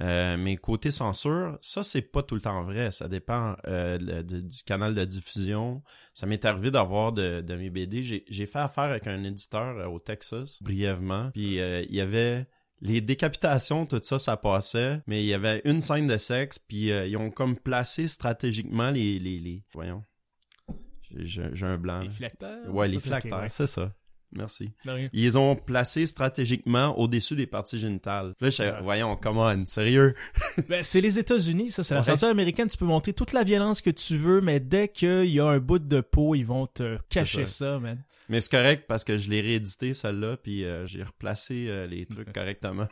Euh, mais côté censure, ça c'est pas tout le temps vrai. Ça dépend euh, le- de- du canal de diffusion. Ça m'est arrivé d'avoir de, de mes BD. J'ai j'ai fait affaire avec un éditeur euh, au Texas, brièvement. Puis euh, il y avait les décapitations, tout ça, ça passait, mais il y avait une scène de sexe, puis euh, ils ont comme placé stratégiquement les... les, les... Voyons. J'ai- un blanc. Les là. phylactères? Ouais, les ouais. c'est ça. Merci. Ils les ont placés stratégiquement au-dessus des parties génitales. Là, je Ouais. voyons, come on, sérieux? Ben, c'est les États-Unis, ça. C'est la Ouais. censure américaine. Tu peux montrer toute la violence que tu veux, mais dès qu'il y a un bout de peau, ils vont te cacher ça. man. Mais c'est correct parce que je l'ai réédité, celle-là, puis euh, j'ai replacé euh, les trucs correctement.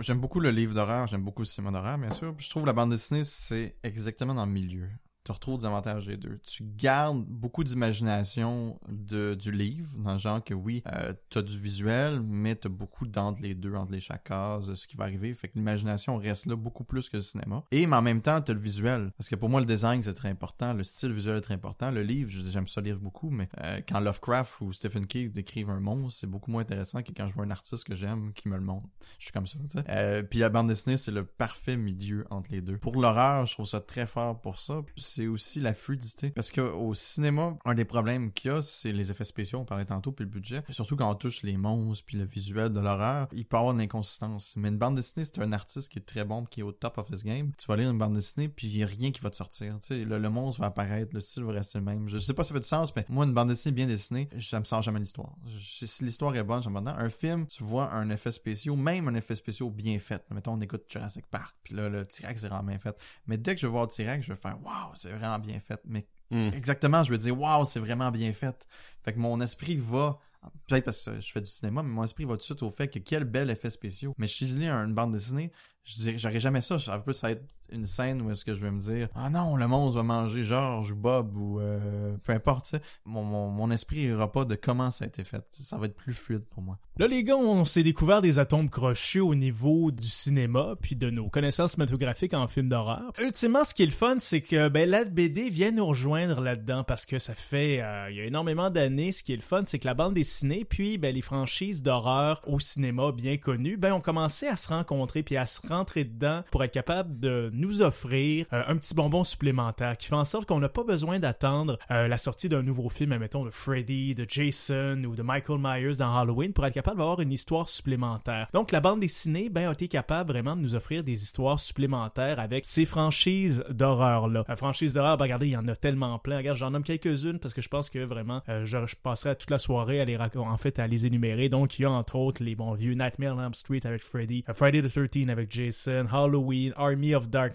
J'aime beaucoup le livre d'horreur, j'aime beaucoup le cinéma d'horreur, bien sûr. Puis je trouve que la bande dessinée, c'est exactement dans le milieu. Tu retrouves des avantages des deux. Tu gardes beaucoup d'imagination de, du livre, dans le genre que oui, euh, t'as du visuel, mais t'as beaucoup d'entre les deux, entre les chaque case, ce qui va arriver. Fait que l'imagination reste là beaucoup plus que le cinéma. Et mais en même temps, t'as le visuel. Parce que pour moi, le design, c'est très important. Le style visuel est très important. Le livre, j'aime ça lire beaucoup, mais euh, quand Lovecraft ou Stephen King décrivent un monstre, c'est beaucoup moins intéressant que quand je vois un artiste que j'aime qui me le montre. Je suis comme ça, tu sais. Euh, puis la bande dessinée, c'est le parfait milieu entre les deux. Pour l'horreur, je trouve ça très fort pour ça. C'est aussi la fluidité. Parce que au cinéma, un des problèmes qu'il y a, c'est les effets spéciaux, on parlait tantôt, puis le budget. Et surtout quand on touche les monstres, puis le visuel de l'horreur, il peut avoir une inconsistance. Mais une bande dessinée, c'est un artiste qui est très bon, qui est au top of his game. Tu vas lire une bande dessinée, puis il n'y a rien qui va te sortir. Tu le, le monstre va apparaître, le style va rester le même. Je sais pas si ça fait du sens, mais moi, une bande dessinée bien dessinée, ça me sort jamais l'histoire. Si l'histoire est bonne, j'aime bien. Un film, tu vois un effet spécial, même un effet spécial bien fait. Mettons, on écoute Jurassic Park, puis là, le T-Rex c'est vraiment bien fait. Mais dès que je vais voir T-Rex, je vais faire Waouh, c'est vraiment bien fait. Mais Hmm. exactement, je vais dire Waouh, c'est vraiment bien fait. Fait que mon esprit va. Peut-être parce que je fais du cinéma, mais mon esprit va tout de suite au fait que quel bel effet spécial. Mais si je lis une bande dessinée, je dirais, j'aurais jamais ça. Ça peut plus être une scène où est-ce que je vais me dire Ah non, le monstre va manger George ou Bob ou euh, peu importe. Mon, mon, mon esprit ira pas de comment ça a été fait. Ça va être plus fluide pour moi. Là, les gars, on s'est découvert des atomes crochus au niveau du cinéma, puis de nos connaissances cinématographiques en films d'horreur. Ultimement, ce qui est le fun, c'est que ben, la BD vient nous rejoindre là-dedans, parce que ça fait euh, il y a énormément d'années. Ce qui est le fun, c'est que la bande dessinée, puis ben, les franchises d'horreur au cinéma bien connues, ben, ont commencé à se rencontrer, puis à se rentrer dedans pour être capable de nous offrir euh, un petit bonbon supplémentaire qui fait en sorte qu'on n'a pas besoin d'attendre euh, la sortie d'un nouveau film, mettons de Freddy, de Jason ou de Michael Myers dans Halloween pour être capable d'avoir une histoire supplémentaire. Donc la bande dessinée ben, a été capable vraiment de nous offrir des histoires supplémentaires avec ces franchises d'horreur-là. La franchise d'horreur, ben, regardez, il y en a tellement plein. Regarde, j'en nomme quelques-unes parce que je pense que vraiment, euh, je, je passerai toute la soirée à les en fait à les énumérer. Donc il y a entre autres les bons vieux Nightmare on Elm Street avec Freddy, euh, Friday the 13 avec Jason, Halloween, Army of Darkness,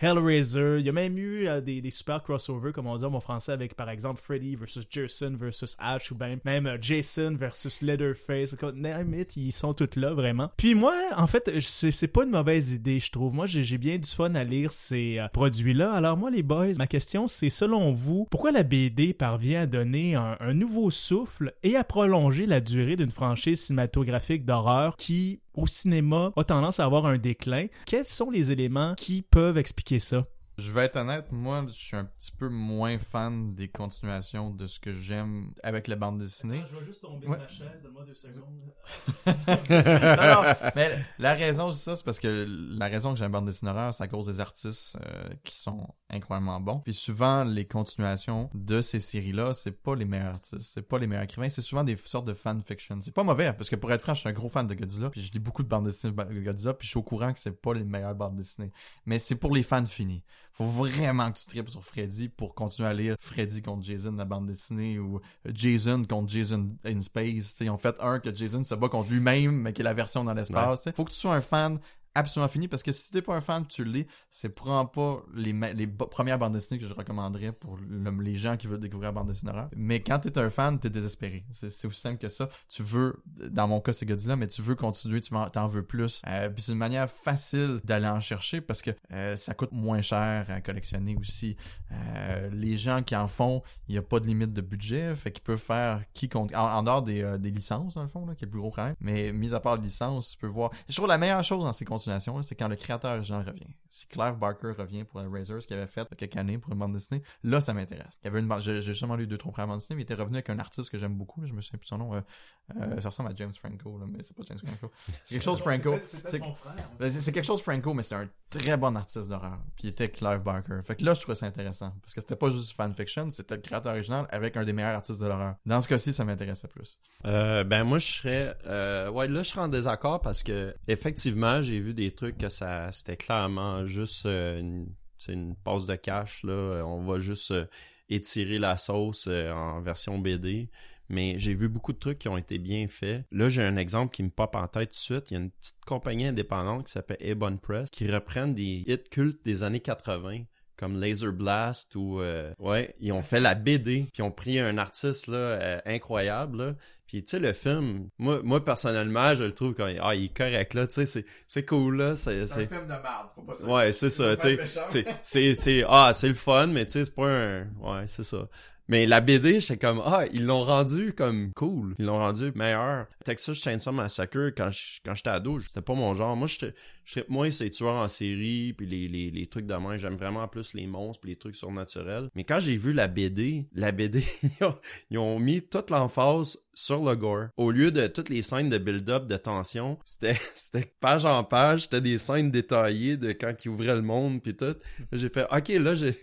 Hellraiser. Il y a même eu euh, des, des super crossovers, comme on dit en français, avec par exemple Freddy versus Jason versus Ash ou ben, même euh, Jason versus Leatherface. Name it, ils sont tous là vraiment. Puis moi, en fait, c'est pas une mauvaise idée, je trouve. Moi, j'ai bien du fun à lire ces euh, produits-là. Alors moi, les boys, ma question, c'est selon vous, pourquoi la BD parvient à donner un, un nouveau souffle et à prolonger la durée d'une franchise cinématographique d'horreur qui, au cinéma, a tendance à avoir un déclin? Quels sont les éléments qui peuvent expliquer ça? Je vais être honnête, moi, je suis un petit peu moins fan des continuations de ce que j'aime avec la bande dessinée. je vais juste tomber Ouais. de ma chaise, donne-moi deux secondes. non, non, mais la raison, c'est ça, c'est parce que la raison que j'aime bande dessinée horreur, c'est à cause des artistes euh, qui sont incroyablement bons. Puis souvent, les continuations de ces séries-là, c'est pas les meilleurs artistes, c'est pas les meilleurs écrivains, c'est souvent des sortes de fanfiction. C'est pas mauvais, parce que pour être franc, je suis un gros fan de Godzilla, puis je lis beaucoup de bandes dessinées de Godzilla, puis je suis au courant que c'est pas les meilleures bandes dessinées. Mais c'est pour les fans finis. Faut vraiment que tu tripes sur Freddy pour continuer à lire Freddy contre Jason la bande dessinée ou Jason contre Jason in Space. T'sais, ils ont fait un que Jason se bat contre lui-même, mais qui est la version dans l'espace. t'sais. Faut que tu sois un fan absolument fini parce que si t'es pas un fan tu lis c'est probablement pas les, les premières bandes dessinées que je recommanderais pour le- les gens qui veulent découvrir la bande dessinée mais quand t'es un fan t'es désespéré. C'est aussi simple que ça. Tu veux dans mon cas c'est Godzilla mais tu veux continuer tu t'en veux plus. Euh, puis c'est une manière facile d'aller en chercher parce que euh, ça coûte moins cher à collectionner aussi. Euh, les gens qui en font il y a pas de limite de budget fait qu'ils peuvent faire qui compte en, en dehors des, euh, des licences dans le fond là, qui est plus gros problème. Mais mis à part les licences tu peux voir. Je trouve la meilleure chose dans ces continuations là, c'est quand le créateur original revient si Clive Barker revient pour un Razor ce qu'il avait fait il y a quelques années pour une bande dessinée là ça m'intéresse il y avait une j'ai j'ai justement lu deux trois premières bandes dessinées mais il était revenu avec un artiste que j'aime beaucoup là, je me souviens plus de son nom euh, euh, ça ressemble à James Franco là, mais c'est pas James Franco c'est quelque chose Franco C'est- c'est c'est quelque chose Franco, mais c'est un très bon artiste d'horreur. Puis il était Clive Barker. Fait que là, je trouvais ça intéressant. Parce que c'était pas juste fanfiction, c'était le créateur original avec un des meilleurs artistes de l'horreur. Dans ce cas-ci, ça m'intéressait plus. Euh, ben moi je serais euh, ouais là je serais en désaccord parce que effectivement j'ai vu des trucs que ça c'était clairement juste euh, une, une passe de cash là on va juste euh, étirer la sauce euh, en version BD mais j'ai vu beaucoup de trucs qui ont été bien faits. Là, j'ai un exemple qui me pop en tête tout de suite. Il y a une petite compagnie indépendante qui s'appelle Ebon Press qui reprennent des hits cultes des années 80 comme Laser Blast ou ouais, ils ont fait la BD, puis ils ont pris un artiste là incroyable. Puis tu sais le film, moi moi personnellement, je le trouve quand ah, il est correct là, tu sais c'est c'est cool là, c'est c'est film de merde, faut pas ça. Ouais, c'est ça, tu sais, c'est c'est c'est ah, c'est le fun mais tu sais c'est pas un ouais, c'est ça. Mais la BD, j'étais comme ah, ils l'ont rendu comme cool, ils l'ont rendu meilleur. Texas Chainsaw Massacre quand j'étais ado, c'était pas mon genre. Moi je je moi c'est tueurs en série puis les, les, les trucs de main, j'aime vraiment plus les monstres puis les trucs surnaturels. Mais quand j'ai vu la BD, la BD ils, ont, mis toute l'emphase sur le gore. Au lieu de toutes les scènes de build-up de tension, c'était c'était page en page, c'était des scènes détaillées de quand ils ouvraient le monde puis tout. J'ai fait OK, là j'ai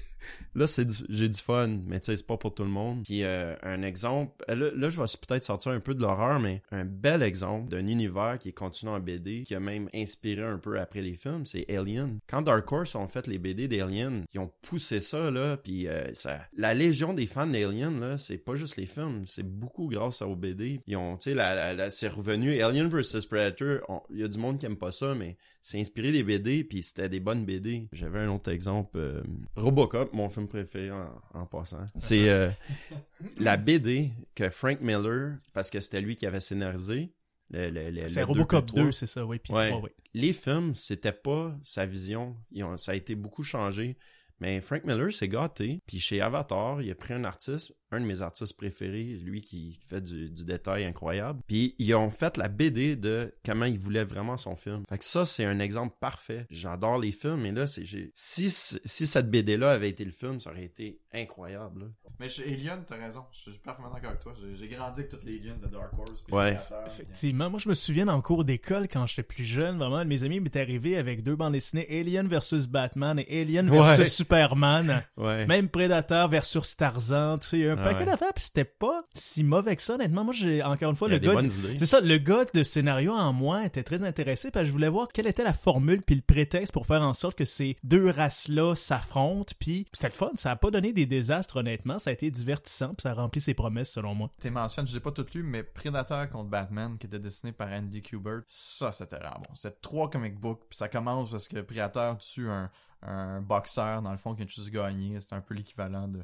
là, c'est j'ai du fun, mais tu sais, c'est pas pour tout le monde. Puis euh, un exemple, là, là, je vais peut-être sortir un peu de l'horreur, mais un bel exemple d'un univers qui est continué en BD, qui a même inspiré un peu après les films, c'est Alien. Quand Dark Horse ont fait les BD d'Alien, ils ont poussé ça, là, puis euh, ça... La légion des fans d'Alien, là, c'est pas juste les films, c'est beaucoup grâce aux BD. Ils ont, tu sais, la, la- c'est revenu Alien vs Predator, il y a du monde qui aime pas ça, mais c'est inspiré des BD, puis c'était des bonnes BD. J'avais un autre exemple, euh, Robocop, mon film préféré en, en passant. C'est euh, la BD que Frank Miller, parce que c'était lui qui avait scénarisé. Le, le, le- C'est Robocop puis le 2, trois. c'est ça, oui, puis Ouais. 3, oui. Les films, c'était pas sa vision. Ils ont- ça a été beaucoup changé. Mais Frank Miller s'est gâté. Puis chez Avatar, il a pris un artiste, un de mes artistes préférés, lui qui fait du, du détail incroyable. Puis ils ont fait la BD de comment il voulait vraiment son film. Fait que ça, c'est un exemple parfait. J'adore les films, mais là, c'est j'ai- si si cette BD-là avait été le film, ça aurait été incroyable. là. Mais Alien, t'as raison. Je suis parfaitement d'accord avec toi. J'ai- J'ai grandi avec toutes les aliens de Dark Horse. Ouais. Effectivement, moi je me souviens en cours d'école quand j'étais plus jeune, vraiment, mes amis m'est arrivé avec deux bandes dessinées Alien versus Batman et Alien versus Ouais. Superman. Ouais. Même Predator versus Tarzan, tu sais, il y a un paquet ouais. d'affaires, puis c'était pas si mauvais que ça, honnêtement. Moi, j'ai, encore une fois, le gars, c'est ça, le gars de scénario en moi était très intéressé parce que je voulais voir quelle était la formule puis le prétexte pour faire en sorte que ces deux races-là s'affrontent, puis c'était le fun, ça a pas donné des désastres, honnêtement, ça a été divertissant, puis ça a rempli ses promesses, selon moi. T'es mentionné, je l'ai pas tout lu, mais Predator contre Batman, qui était dessiné par Andy Kubert, ça c'était vraiment bon. C'était trois comic books, puis ça commence parce que Predator tue un, un boxeur, dans le fond, qui a juste gagné. C'est un peu l'équivalent de...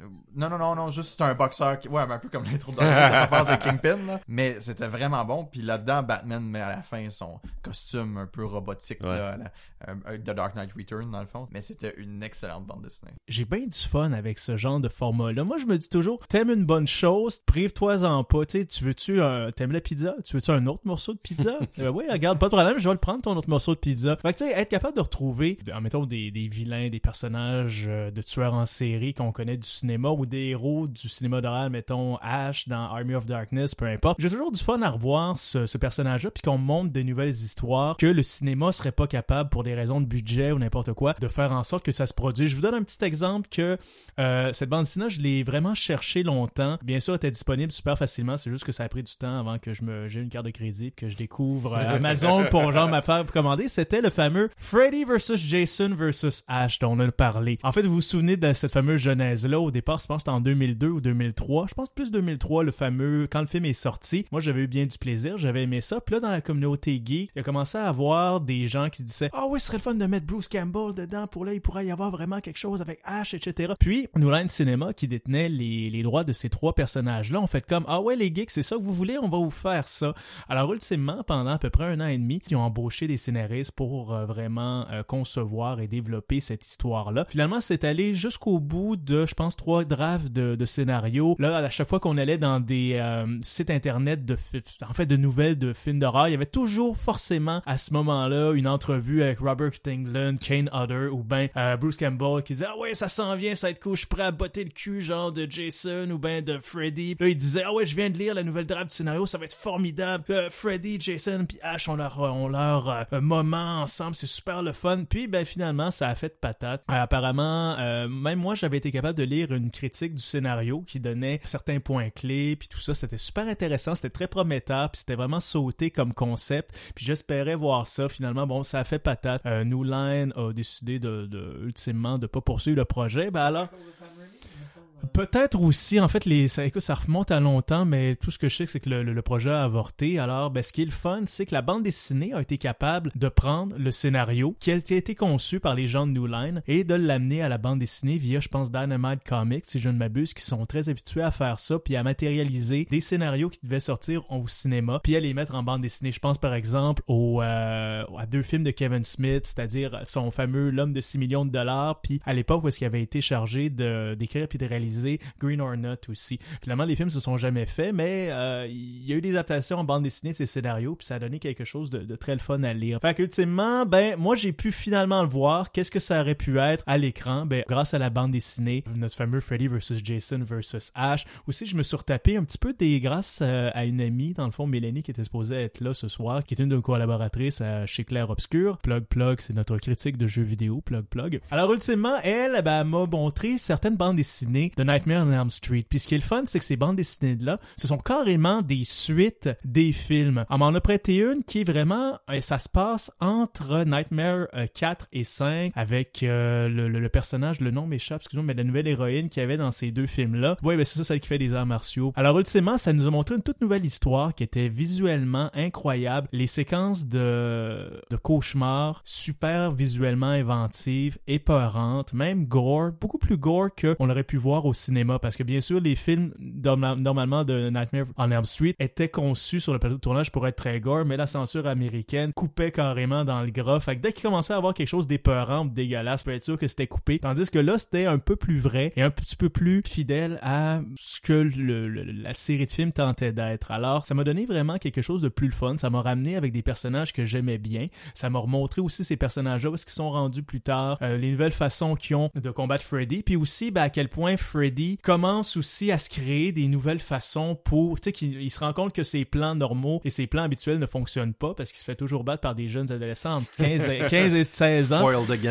Euh, non, non, non, non, juste c'est un boxeur qui... Ouais, mais un peu comme l'intro de ça passe avec Kingpin, là. Mais c'était vraiment bon, puis là-dedans, Batman met à la fin son costume un peu robotique, Ouais. là, euh, avec The Dark Knight Return, dans le fond. Mais c'était une excellente bande dessinée. j'ai bien du fun avec ce genre de format-là. Moi, je me dis toujours, t'aimes une bonne chose, prive-toi-en pas. Tu veux-tu un, t'aimes la pizza? Tu veux-tu un autre morceau de pizza? Euh, oui, regarde, pas de problème, je vais le prendre, ton autre morceau de pizza. Fait que, tu sais, être capable de retrouver, en mettons, des, des vilains, des personnages euh, de tueurs en série qu'on connaît du cinéma ou des héros du cinéma d'horreur, mettons, Ash dans Army of Darkness, peu importe. J'ai toujours du fun à revoir ce, ce personnage-là puis qu'on monte des nouvelles histoires que le cinéma serait pas capable, pour des raisons de budget ou n'importe quoi, de faire en sorte que ça se produise. Je vous donne un petit exemple que euh, cette bande dessinée, je l'ai vraiment cherché longtemps. Bien sûr, elle était disponible super facilement. C'est juste que ça a pris du temps avant que je me j'ai une carte de crédit que je découvre euh, Amazon pour genre ma faire commander. C'était le fameux Freddy versus Jason versus Ash dont on a parlé. En fait, vous vous souvenez de cette fameuse genèse là au départ, je pense que c'était en 2002 ou 2003. Je pense plus 2003 le fameux quand le film est sorti. Moi, j'avais eu bien du plaisir, j'avais aimé ça. Puis là dans la communauté geek, il a commencé à avoir des gens qui disaient "Ah oui, ce serait le fun de mettre Bruce Campbell dedans pour là, il pourrait y avoir vraiment quelque chose avec Ash, etc." Puis New Line Cinema qui détenait les, les droits de ces trois personnages-là, ont fait comme "Ah ouais, les geeks, c'est ça que vous voulez, on va vous faire ça." Alors ultimement, pendant à peu près un an et demi, ils ont embauché des scénaristes pour euh, vraiment euh, concevoir et développer cette histoire-là. Finalement, c'est allé jusqu'au bout de, je pense, trois drafts de, de scénarios. Là, à chaque fois qu'on allait dans des euh, sites internet de, en fait, de nouvelles de films d'horreur, il y avait toujours forcément à ce moment-là une entrevue avec Robert Englund, Kane Hodder ou ben euh, Bruce Campbell qui disait ah ouais ça s'en vient, ça va être cool, je suis prêt à botter le cul genre de Jason ou ben de Freddy. Là il disait ah ouais je viens de lire la nouvelle draft du scénario, ça va être formidable. Euh, Freddy, Jason puis Ash ont leur ont leur euh, moment ensemble, c'est super le fun. Puis ben finalement ça a fait patate. Euh, apparemment euh, même moi j'avais été capable de lire une critique du scénario qui donnait certains points clés puis tout ça, c'était super intéressant, c'était très prometteur puis c'était vraiment sauté comme concept. Puis j'espérais voir ça. Finalement, bon, ça a fait patate. Euh, New Line a décidé de, de ultimement de pas poursuivre le projet. Ben alors, Peut-être aussi, en fait, les, ça, écoute, ça remonte à longtemps, mais tout ce que je sais, c'est que le, le- le projet a avorté. Alors, ben, ce qui est le fun, c'est que la bande dessinée a été capable de prendre le scénario qui a, été conçu par les gens de New Line et de l'amener à la bande dessinée via, je pense, Dynamite Comics, si je ne m'abuse, qui sont très habitués à faire ça, puis à matérialiser des scénarios qui devaient sortir au cinéma, puis à les mettre en bande dessinée. Je pense, par exemple, au, euh, à deux films de Kevin Smith, c'est-à-dire son fameux L'homme de 6 millions de dollars, puis à l'époque où est-ce qu'il avait été chargé d'écrire puis de été Green Hornet aussi. Finalement, les films se sont jamais faits, mais euh, il y a eu des adaptations en bande dessinée de ces scénarios, puis ça a donné quelque chose de, de très le fun à lire. Fait qu'ultimement, ben, moi, j'ai pu finalement le voir. Qu'est-ce que ça aurait pu être à l'écran? Ben, grâce à la bande dessinée, notre fameux Freddy vs. Jason vs. Ash. Aussi, je me suis retapé un petit peu des grâce euh, à une amie, dans le fond, Mélanie, qui était supposée être là ce soir, qui est une de nos collaboratrices à chez Claire Obscur. Plug Plug, c'est notre critique de jeux vidéo, Plug Plug. Alors, ultimement, elle, ben, m'a montré certaines bandes dessinées de Nightmare on Elm Street. Puis ce qui est le fun, c'est que ces bandes dessinées-là, ce sont carrément des suites des films. On m'en a prêté une qui est vraiment, euh, ça se passe entre Nightmare 4 euh, et 5 avec euh, le, personnage, le nom m'échappe, excusez-moi, mais la nouvelle héroïne qu'il y avait dans ces deux films-là. Oui, ben c'est ça, celle qui fait des arts martiaux. Alors ultimement, ça nous a montré une toute nouvelle histoire qui était visuellement incroyable. Les séquences de, de cauchemars, super visuellement inventives, épeurantes, même gore, beaucoup plus gore que on aurait pu voir au cinéma parce que bien sûr les films normalement de Nightmare on Elm Street étaient conçus sur le plateau de tournage pour être très gore, mais la censure américaine coupait carrément dans le gras. Fait que dès qu'il commençait à avoir quelque chose d'épeurant, dégueulasse, pour être sûr que c'était coupé. Tandis que là, c'était un peu plus vrai et un petit peu plus fidèle à ce que le, la série de films tentait d'être. Alors, ça m'a donné vraiment quelque chose de plus le fun. Ça m'a ramené avec des personnages que j'aimais bien. Ça m'a remontré aussi ces personnages-là parce qu'ils sont rendus plus tard, euh, les nouvelles façons qu'ils ont de combattre Freddy. Puis aussi, ben, à quel point Freddy commence aussi à se créer des nouvelles façons pour, tu sais, qu'il se rend compte que ses plans normaux et ses plans habituels ne fonctionnent pas parce qu'il se fait toujours battre par des jeunes adolescents entre 15, 15 et 16 ans.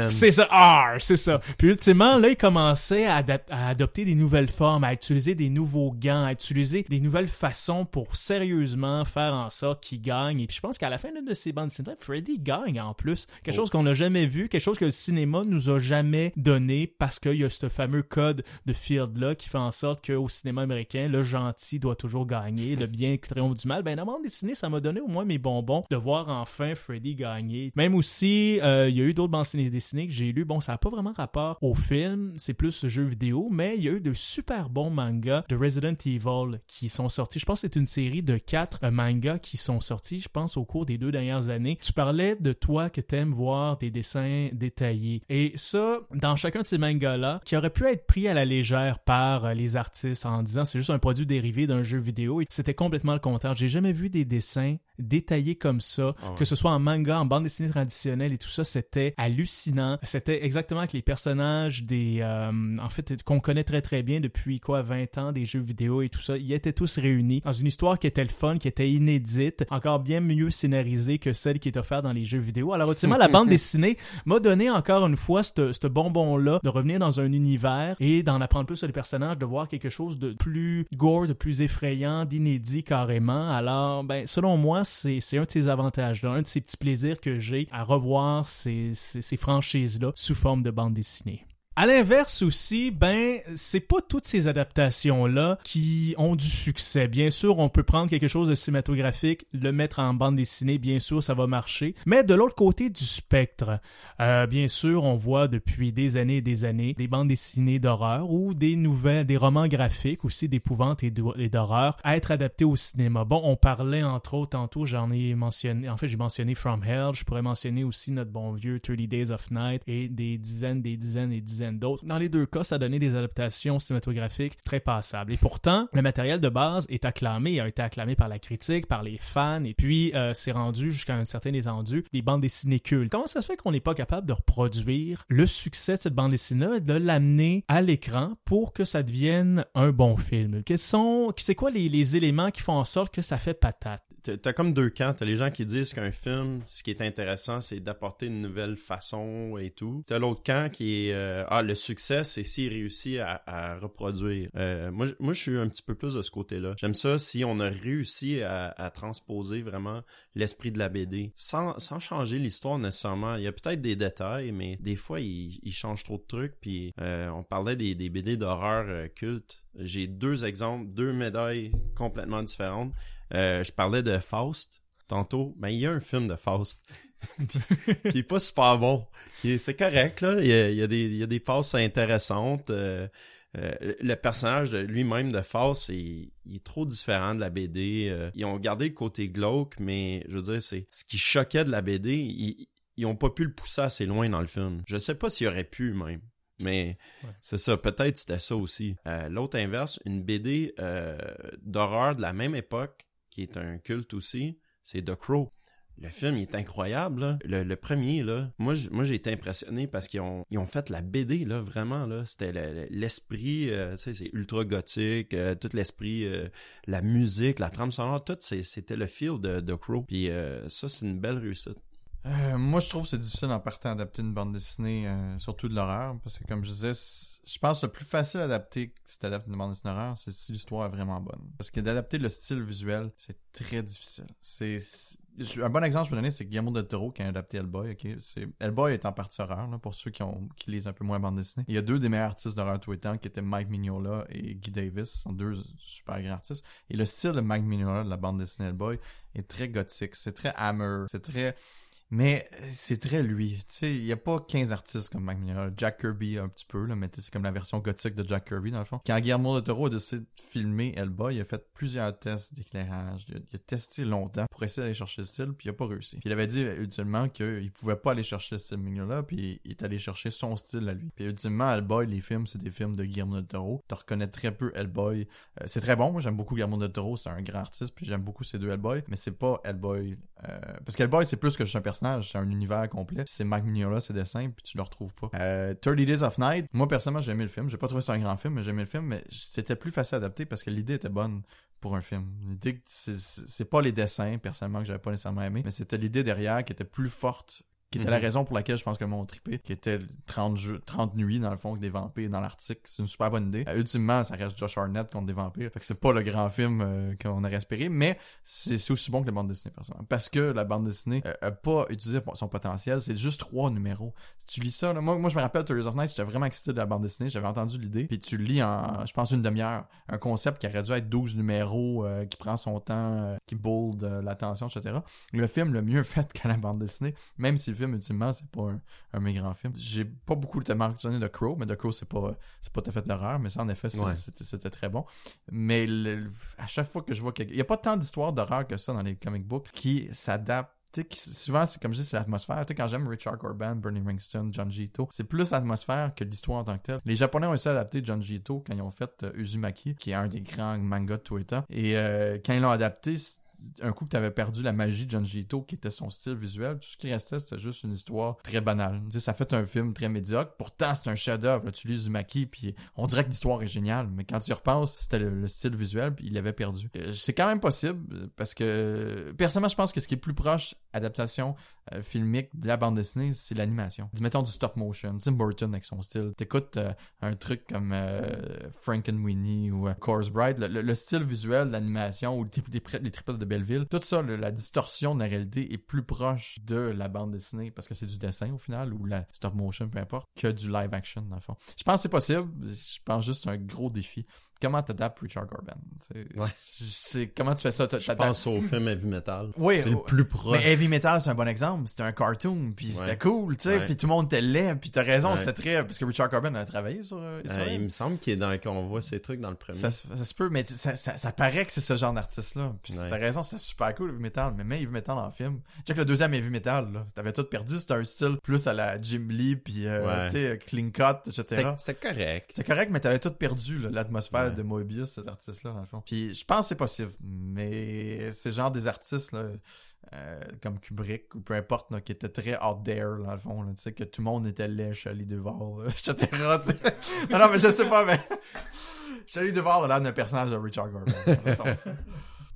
C'est ça, ah, c'est ça. Puis ultimement, là, il commençait à, à, adopter des nouvelles formes, à utiliser des nouveaux gants, à utiliser des nouvelles façons pour sérieusement faire en sorte qu'il gagne. Et puis je pense qu'à la fin de ces bandes dessinées, Freddy gagne en plus. Quelque oh. chose qu'on n'a jamais vu, quelque chose que le cinéma nous a jamais donné parce qu'il y a ce fameux code de Field-là qui fait en sorte qu'au cinéma américain, le gentil doit toujours gagner, le bien triomphe du mal. Ben, dans la bande dessinée, ça m'a donné au moins mes bonbons de voir enfin Freddy gagner. Même aussi, euh, il y a eu d'autres bandes dessinées que j'ai lues. Bon, ça n'a pas vraiment rapport au film, c'est plus ce jeu vidéo, mais il y a eu de super bons mangas de Resident Evil qui sont sortis. Je pense que c'est une série de quatre euh, mangas qui sont sortis, je pense, au cours des deux dernières années. Tu parlais de toi que t'aimes voir des dessins détaillés. Et ça, dans chacun de ces mangas-là, qui aurait pu être pris à la légère par euh, les artistes en disant c'est juste un produit dérivé d'un jeu vidéo, c'était complètement le contraire. J'ai jamais vu des dessins détaillés comme ça, ah que ce soit en manga, en bande dessinée traditionnelle et tout ça, c'était hallucinant. C'était exactement avec les personnages des, euh, en fait, qu'on connaît très très bien depuis quoi, 20 ans, des jeux vidéo et tout ça. Ils étaient tous réunis dans une histoire qui était le fun, qui était inédite, encore bien mieux scénarisée que celle qui est offerte dans les jeux vidéo. Alors, ultimement, la bande dessinée m'a donné encore une fois ce bonbon-là de revenir dans un univers et d'en apprendre plus sur les personnages, de voir quelque chose de plus gore, de plus effrayant, d'inédit carrément. Alors, ben, selon moi, c'est un de ces avantages-là, un de ces petits plaisirs que j'ai à revoir ces, ces, ces franchises-là sous forme de bande dessinée. À l'inverse aussi, ben, c'est pas toutes ces adaptations-là qui ont du succès. Bien sûr, on peut prendre quelque chose de cinématographique, le mettre en bande dessinée, bien sûr, ça va marcher. Mais de l'autre côté du spectre, euh, bien sûr, on voit depuis des années et des années des bandes dessinées d'horreur ou des nouvelles, des romans graphiques aussi d'épouvante et d'horreur à être adaptés au cinéma. Bon, on parlait entre autres tantôt, j'en ai mentionné, en fait, j'ai mentionné From Hell, je pourrais mentionner aussi notre bon vieux 30 Days of Night et des dizaines, des dizaines et dizaines d'autres. Dans les deux cas, ça donné des adaptations cinématographiques très passables. Et pourtant, le matériel de base est acclamé, a été acclamé par la critique, par les fans, et puis euh, c'est rendu jusqu'à un certain étendu des bandes dessinées cultes. Comment ça se fait qu'on n'est pas capable de reproduire le succès de cette bande dessinée de l'amener à l'écran pour que ça devienne un bon film? Quels sont, c'est quoi les, les éléments qui font en sorte que ça fait patate? T'as comme deux camps. T'as les gens qui disent qu'un film, ce qui est intéressant, c'est d'apporter une nouvelle façon et tout. T'as l'autre camp qui est euh, ah le succès, c'est s'il réussit à, reproduire. Euh, moi, moi, je suis un petit peu plus de ce côté-là. J'aime ça si on a réussi à, transposer vraiment l'esprit de la BD sans, changer l'histoire nécessairement. Il y a peut-être des détails, mais des fois il, change trop de trucs. Puis euh, on parlait des, des BD d'horreur cultes. J'ai deux exemples, deux médailles complètement différentes. Euh, je parlais de Faust tantôt. Ben, il y a un film de Faust. qui est pas super bon. C'est correct, là. Il y a, il y a, des, il y a des phases intéressantes. Euh, euh, le personnage de lui-même de Faust, il, il, est trop différent de la BD. ils ont gardé le côté glauque, mais je veux dire, c'est ce qui choquait de la BD, ils, ils ont pas pu le pousser assez loin dans le film. Je sais pas s'il aurait pu même. Mais Ouais. c'est ça, peut-être c'était ça aussi. Euh, L'autre inverse, une BD euh, d'horreur de la même époque, qui est un culte aussi, c'est The Crow. Le film il est incroyable. Le, premier, là, moi, j'ai été impressionné parce qu'ils ont, ils fait la BD, là, vraiment. C'était le- le- l'esprit, euh, c'est ultra gothique, euh, tout l'esprit, euh, la musique, la trame sonore, tout, c'était le feel de The Crow. Puis ça, c'est une belle réussite. Euh, moi, je trouve que c'est difficile en partant d'adapter une bande dessinée, euh, surtout de l'horreur, parce que comme je disais, je pense que le plus facile à adapter si t'adaptes une bande dessinée d'horreur, c'est si l'histoire est vraiment bonne. Parce que d'adapter le style visuel, c'est très difficile. C'est un bon exemple que je peux donner, c'est Guillermo del Toro qui a adapté Hellboy. Ok, c'est Hellboy est en partie horreur là, pour ceux qui lisent un peu moins bande dessinée. Il y a deux des meilleurs artistes d'horreur tous les temps qui étaient Mike Mignola et Guy Davis, sont deux super grands artistes. Et le style de Mike Mignola de la bande dessinée Hellboy est très gothique, c'est très hammer, c'est très mais c'est très lui. Tu sais, il y a pas 15 artistes comme Mike Mignola. Jack Kirby un petit peu, là, mais c'est comme la version gothique de Jack Kirby, dans le fond. Quand Guillermo del Toro a décidé de filmer Hellboy, il a fait plusieurs tests d'éclairage. Il, a- testé longtemps pour essayer d'aller chercher le style, puis il a pas réussi. Puis il avait dit, ultimement, qu'il pouvait pas aller chercher le style Mignola, puis il est allé chercher son style à lui. Puis ultimement, Hellboy, les films, c'est des films de Guillermo del Toro. Tu reconnais très peu Hellboy. Euh, c'est très bon, moi j'aime beaucoup Guillermo del Toro, c'est un grand artiste, puis j'aime beaucoup ces deux Hellboy, mais c'est pas Hellboy. euh, parce qu'Hellboy, c'est plus que juste un personnage, c'est un univers complet. C'est Mike Mignola, ses dessins, puis tu le retrouves pas. Euh, 30 Days of Night, moi personnellement, j'ai aimé le film. J'ai pas trouvé que un grand film, mais j'ai aimé le film, mais c'était plus facile à adapter parce que l'idée était bonne pour un film. L'idée, c'est pas les dessins, personnellement, que j'avais pas nécessairement aimé, mais c'était l'idée derrière qui était plus forte qui était la Mhm. raison pour laquelle je pense que le monde trippé, qui était 30, jeux, 30 nuits dans le fond avec des vampires dans l'Arctique. C'est une super bonne idée. Euh, ultimement, ça reste Josh Hartnett contre des vampires. Fait que c'est pas le grand film euh, qu'on aurait espéré, mais c'est aussi bon que la bande dessinée, personnellement. Parce que la bande dessinée euh, a pas utilisé son potentiel. C'est juste trois numéros. Si tu lis ça, là, moi, moi je me rappelle Tours of Night, j'étais vraiment excité de la bande dessinée. J'avais entendu l'idée. Puis tu lis en, je pense, une demi-heure. Un concept qui aurait dû être 12 numéros, euh, qui prend son temps, qui bold l'attention, etc. Le film le mieux fait que la bande dessinée, même si le film, ultimement, c'est pas un, un de mes grands films. J'ai pas beaucoup de mentionné de Crow, mais The Crow, c'est pas, c'est pas tout à fait de l'horreur, mais ça, en effet, Ouais. c'était, très bon. Mais le- à chaque fois que je vois quelque... Il y a pas tant d'histoires d'horreur que ça dans les comic books qui s'adaptent tu sais, qui- souvent, c'est comme je dis, c'est l'atmosphère. Tu sais, quand j'aime Richard Corban, Bernie Wrightson, John Gito, c'est plus l'atmosphère que l'histoire en tant que telle. Les Japonais ont essayé d'adapter John Gito quand ils ont fait euh, Uzumaki, qui est un des grands mangas de tous les temps. Et euh, quand ils l'ont adapté, un coup que t'avais perdu la magie de John Gito, qui était son style visuel, tout ce qui restait, c'était juste une histoire très banale. Tu ça fait un film très médiocre. Pourtant, c'est un chef-d'œuvre. Tu lis Uzumaki, puis on dirait que l'histoire est géniale. Mais quand tu y repenses, c'était le, le style visuel, puis il l'avait perdu. Euh, C'est quand même possible, parce que personnellement, je pense que ce qui est plus proche adaptation euh, filmique de la bande dessinée, c'est l'animation. Mettons du stop motion. Tim Burton avec son style. T'écoutes euh, un truc comme euh, Frankenweenie ou euh, Course Bride, le, le- le style visuel de l'animation ou les, les, pri- les tripodes de Belleville, tout ça, la distorsion de la réalité est plus proche de la bande dessinée parce que c'est du dessin au final ou la stop motion, peu importe, que du live action dans le fond. Je pense que c'est possible. Je pense juste un gros défi. Comment t'adaptes Richard? C'est, Ouais. comment tu fais ça? Je pense au film Heavy Metal. Oui, c'est le plus proche. mais Heavy Metal, c'est un bon exemple. C'était un cartoon, puis c'était cool, tu sais, Ouais. puis tout le monde était laid, puis t'as raison, c'était très... Parce que Richard Corben a travaillé sur... euh, sur Euh, il me semble qu'il est dans qu'on voit ces trucs dans le premier. ça, se- ça se peut, mais ça, ça, ça paraît que c'est ce genre d'artiste-là. Puis t'as raison, c'était super cool, Heavy Metal, mais même Heavy Metal en film. Check le deuxième Heavy Metal, là. T'avais tout perdu, c'était un style plus à la Jim Lee, puis euh, tu sais, clean cut, etc. C'était correct. C'était correct, mais t'avais tout perdu, l'atmosphère. De Moebius, ces artistes-là, dans le fond. Puis je pense que c'est possible, mais c'est genre des artistes, là, euh, comme Kubrick, ou peu importe, là, qui étaient très out there, dans le fond, tu sais, que tout le monde était laid, Shelley Duvall, là, etc., tu sais. non, non, mais je sais pas, mais... Shelley Duvall a l'air d'un personnage de Richard Gordon.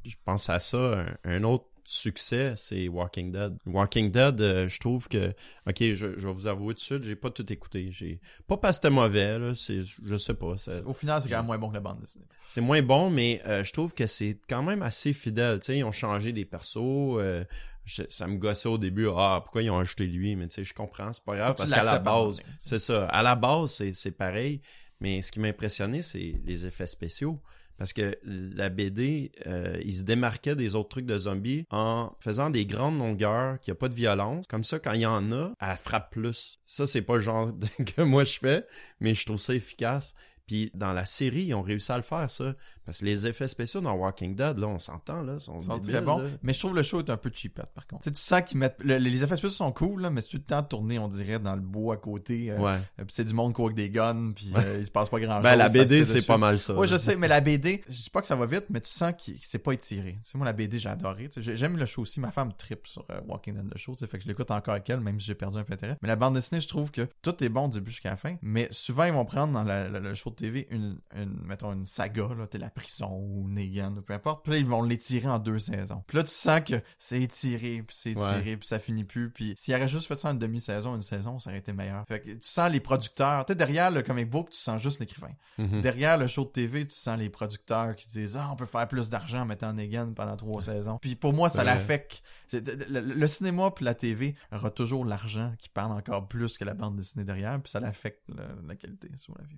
Je pense à ça. Un, un autre succès, c'est Walking Dead. Walking Dead, euh, je trouve que... Ok, je, je vais vous avouer tout de suite, j'ai pas tout écouté. J'ai Pas parce que c'était mauvais, là. C'est, je sais pas. ça- Au final, c'est quand même moins bon que la bande dessinée. C'est moins bon, mais euh, je trouve que c'est quand même assez fidèle. Tu sais, ils ont changé des persos. euh, je- ça me gossait au début. Ah, pourquoi ils ont ajouté lui? Mais tu sais, je comprends, c'est pas grave. Parce qu'à la base, c'est ça. À la base, c'est, c'est pareil. Mais ce qui m'a impressionné, c'est les effets spéciaux. Parce que la BD, euh, il se démarquait des autres trucs de zombies en faisant des grandes longueurs, qu'il n'y a pas de violence. Comme ça, quand il y en a, elle frappe plus. Ça, c'est pas le genre que moi je fais, mais je trouve ça efficace. Puis dans la série, ils ont réussi à le faire, ça. Parce que les effets spéciaux dans Walking Dead, là, on s'entend, là, sont, sont débiles, très bons. là. Mais je trouve le show est un peu cheapette, par contre. Tu sais, tu sens qu'ils mettent, le- les effets spéciaux sont cool, là, mais c'est tout le temps tourné, on dirait, dans le bois à côté. euh, Ouais. euh, puis c'est du monde qui avec des guns, puis euh, il se passe pas grand chose. Ben, la BD, c'est pas mal ça. Là. je sais, mais la BD, je dis pas que ça va vite, mais tu sens qu'il- que c'est pas étiré. Tu sais, moi, la BD, j'ai adoré. J'aime le show aussi. Ma femme tripe sur euh, Walking Dead, le show. Fait que je l'écoute encore avec elle, même si j'ai perdu un peu d'intérêt. Mais la bande dessinée, je trouve que tout est bon du début jusqu'à la fin. Mais souvent, ils vont prendre dans la- la- le show TV une, une mettons, une saga, là, t'es la prison ou Negan, ou peu importe. Puis là, ils vont l'étirer en deux saisons. Puis là, tu sens que c'est étiré, puis c'est étiré, Ouais. puis ça finit plus. Puis s'il aurait juste fait ça en demi-saison, une saison, ça aurait été meilleur. Fait que tu sens les producteurs. Tu sais, derrière le comic book, tu sens juste l'écrivain. Mhm. Derrière le show de TV, tu sens les producteurs qui disent Ah, on peut faire plus d'argent en mettant Negan pendant trois saisons. Puis pour moi, ça Ouais. l'affecte. Le, cinéma puis la TV aura toujours l'argent qui parle encore plus que la bande dessinée derrière, puis ça l'affecte le- la qualité sur la vie.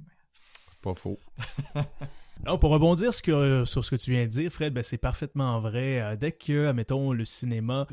Pas faux. Alors, pour rebondir sur ce que tu viens de dire, Fred, ben, c'est parfaitement vrai. Euh, dès que, mettons, le cinéma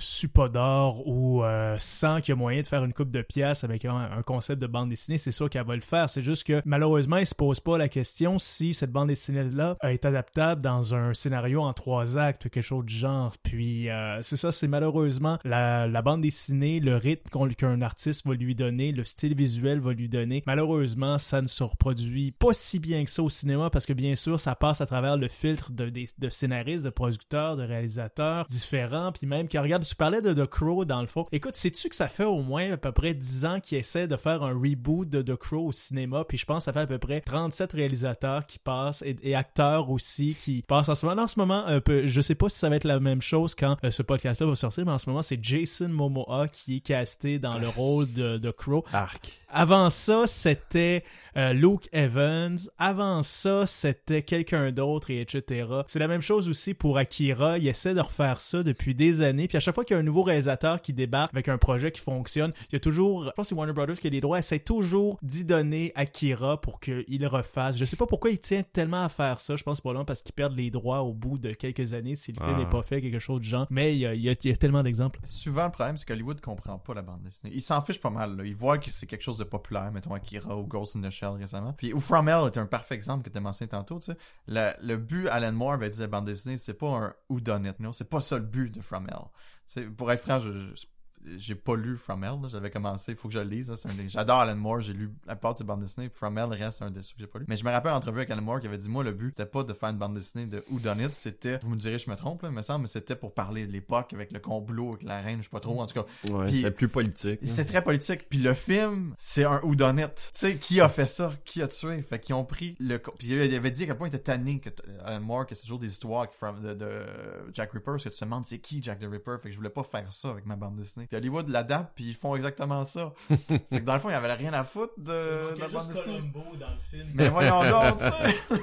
d'or ou euh, sent qu'il y a moyen de faire une coupe de pièces avec un, concept de bande dessinée, c'est sûr qu'elle va le faire. C'est juste que, malheureusement, il se pose pas la question si cette bande dessinée-là est adaptable dans un scénario en trois actes quelque chose du genre. Puis, euh, c'est ça, c'est malheureusement la, bande dessinée, le rythme qu'un artiste va lui donner, le style visuel va lui donner. Malheureusement, ça ne se reproduit pas si bien que ça au cinéma parce que bien sûr, ça passe à travers le filtre de, des- de scénaristes, de producteurs, de réalisateurs différents, puis même qui regarde, tu parlais de The Crow dans le fond. Écoute, sais-tu que ça fait au moins à peu près 10 ans qu'ils essaient de faire un reboot de The Crow au cinéma, puis je pense que ça fait à peu près 37 réalisateurs qui passent et, et acteurs aussi qui passent en ce moment. En ce moment, un peu, je sais pas si ça va être la même chose quand euh, ce podcast-là va sortir, mais en ce moment, c'est Jason Momoa qui est casté dans le rôle de The Crow. Arc. Avant ça, c'était euh, Luke Evans. Avant ça, c'était quelqu'un d'autre et etc. C'est la même chose aussi pour Akira. Il essaie de refaire ça depuis des années. Puis à chaque fois qu'il y a un nouveau réalisateur qui débarque avec un projet qui fonctionne, il y a toujours, je pense que c'est Warner Brothers qui a les droits, essaie toujours d'y donner Akira pour qu'il refasse. Je sais pas pourquoi il tient tellement à faire ça. Je pense probablement parce qu'ils perdent les droits au bout de quelques années si le film Ah. n'est pas fait, quelque chose du genre. Mais il y a, il y a- il y a tellement d'exemples. Souvent, le problème, c'est qu'Hollywood comprend pas la bande dessinée. Ils s'en fichent pas mal. Là. Ils voient que c'est quelque chose de populaire, mettons Akira ou Ghost in the Shell récemment. Puis ou From Hell est un parfait exemple que tu as mentionné tantôt. Tu Le, but, Alan Moore avait dit à bande dessinée, c'est pas un whodunit. Non, c'est pas ça le but de From Hell. Pour être franc, je, je- j'ai pas lu From Hell. J'avais commencé, il faut que je le lise. là. C'est un des- J'adore Alan Moore. J'ai lu la part de ses bandes dessinées. From Hell reste un des trucs que j'ai pas lu. Mais je me rappelle l'entrevue avec Alan Moore qui avait dit moi le but c'était pas de faire une bande dessinée de whodunit, c'était vous me direz je me trompe là, il me semble, mais c'était pour parler de l'époque avec le complot avec la reine, je sais pas trop. En tout cas, Ouais, c'est plus politique. c'est très politique. Puis le film, c'est un whodunit. Tu sais, qui a fait ça? Qui a tué? Fait qu'ils ont pris le... Puis il avait dit à quel point il était tanné, que Alan Moore, que c'est toujours des histoires from- de, de Jack Ripper, parce que tu te demandes c'est qui Jack the Ripper? Fait que je voulais pas faire ça avec ma bande dessinée. Puis Hollywood l'adapte, puis ils font exactement ça. fait que dans le fond, il y avait rien à foutre de, de la bande dessinée. dans le film. Mais voyons donc, tu sais.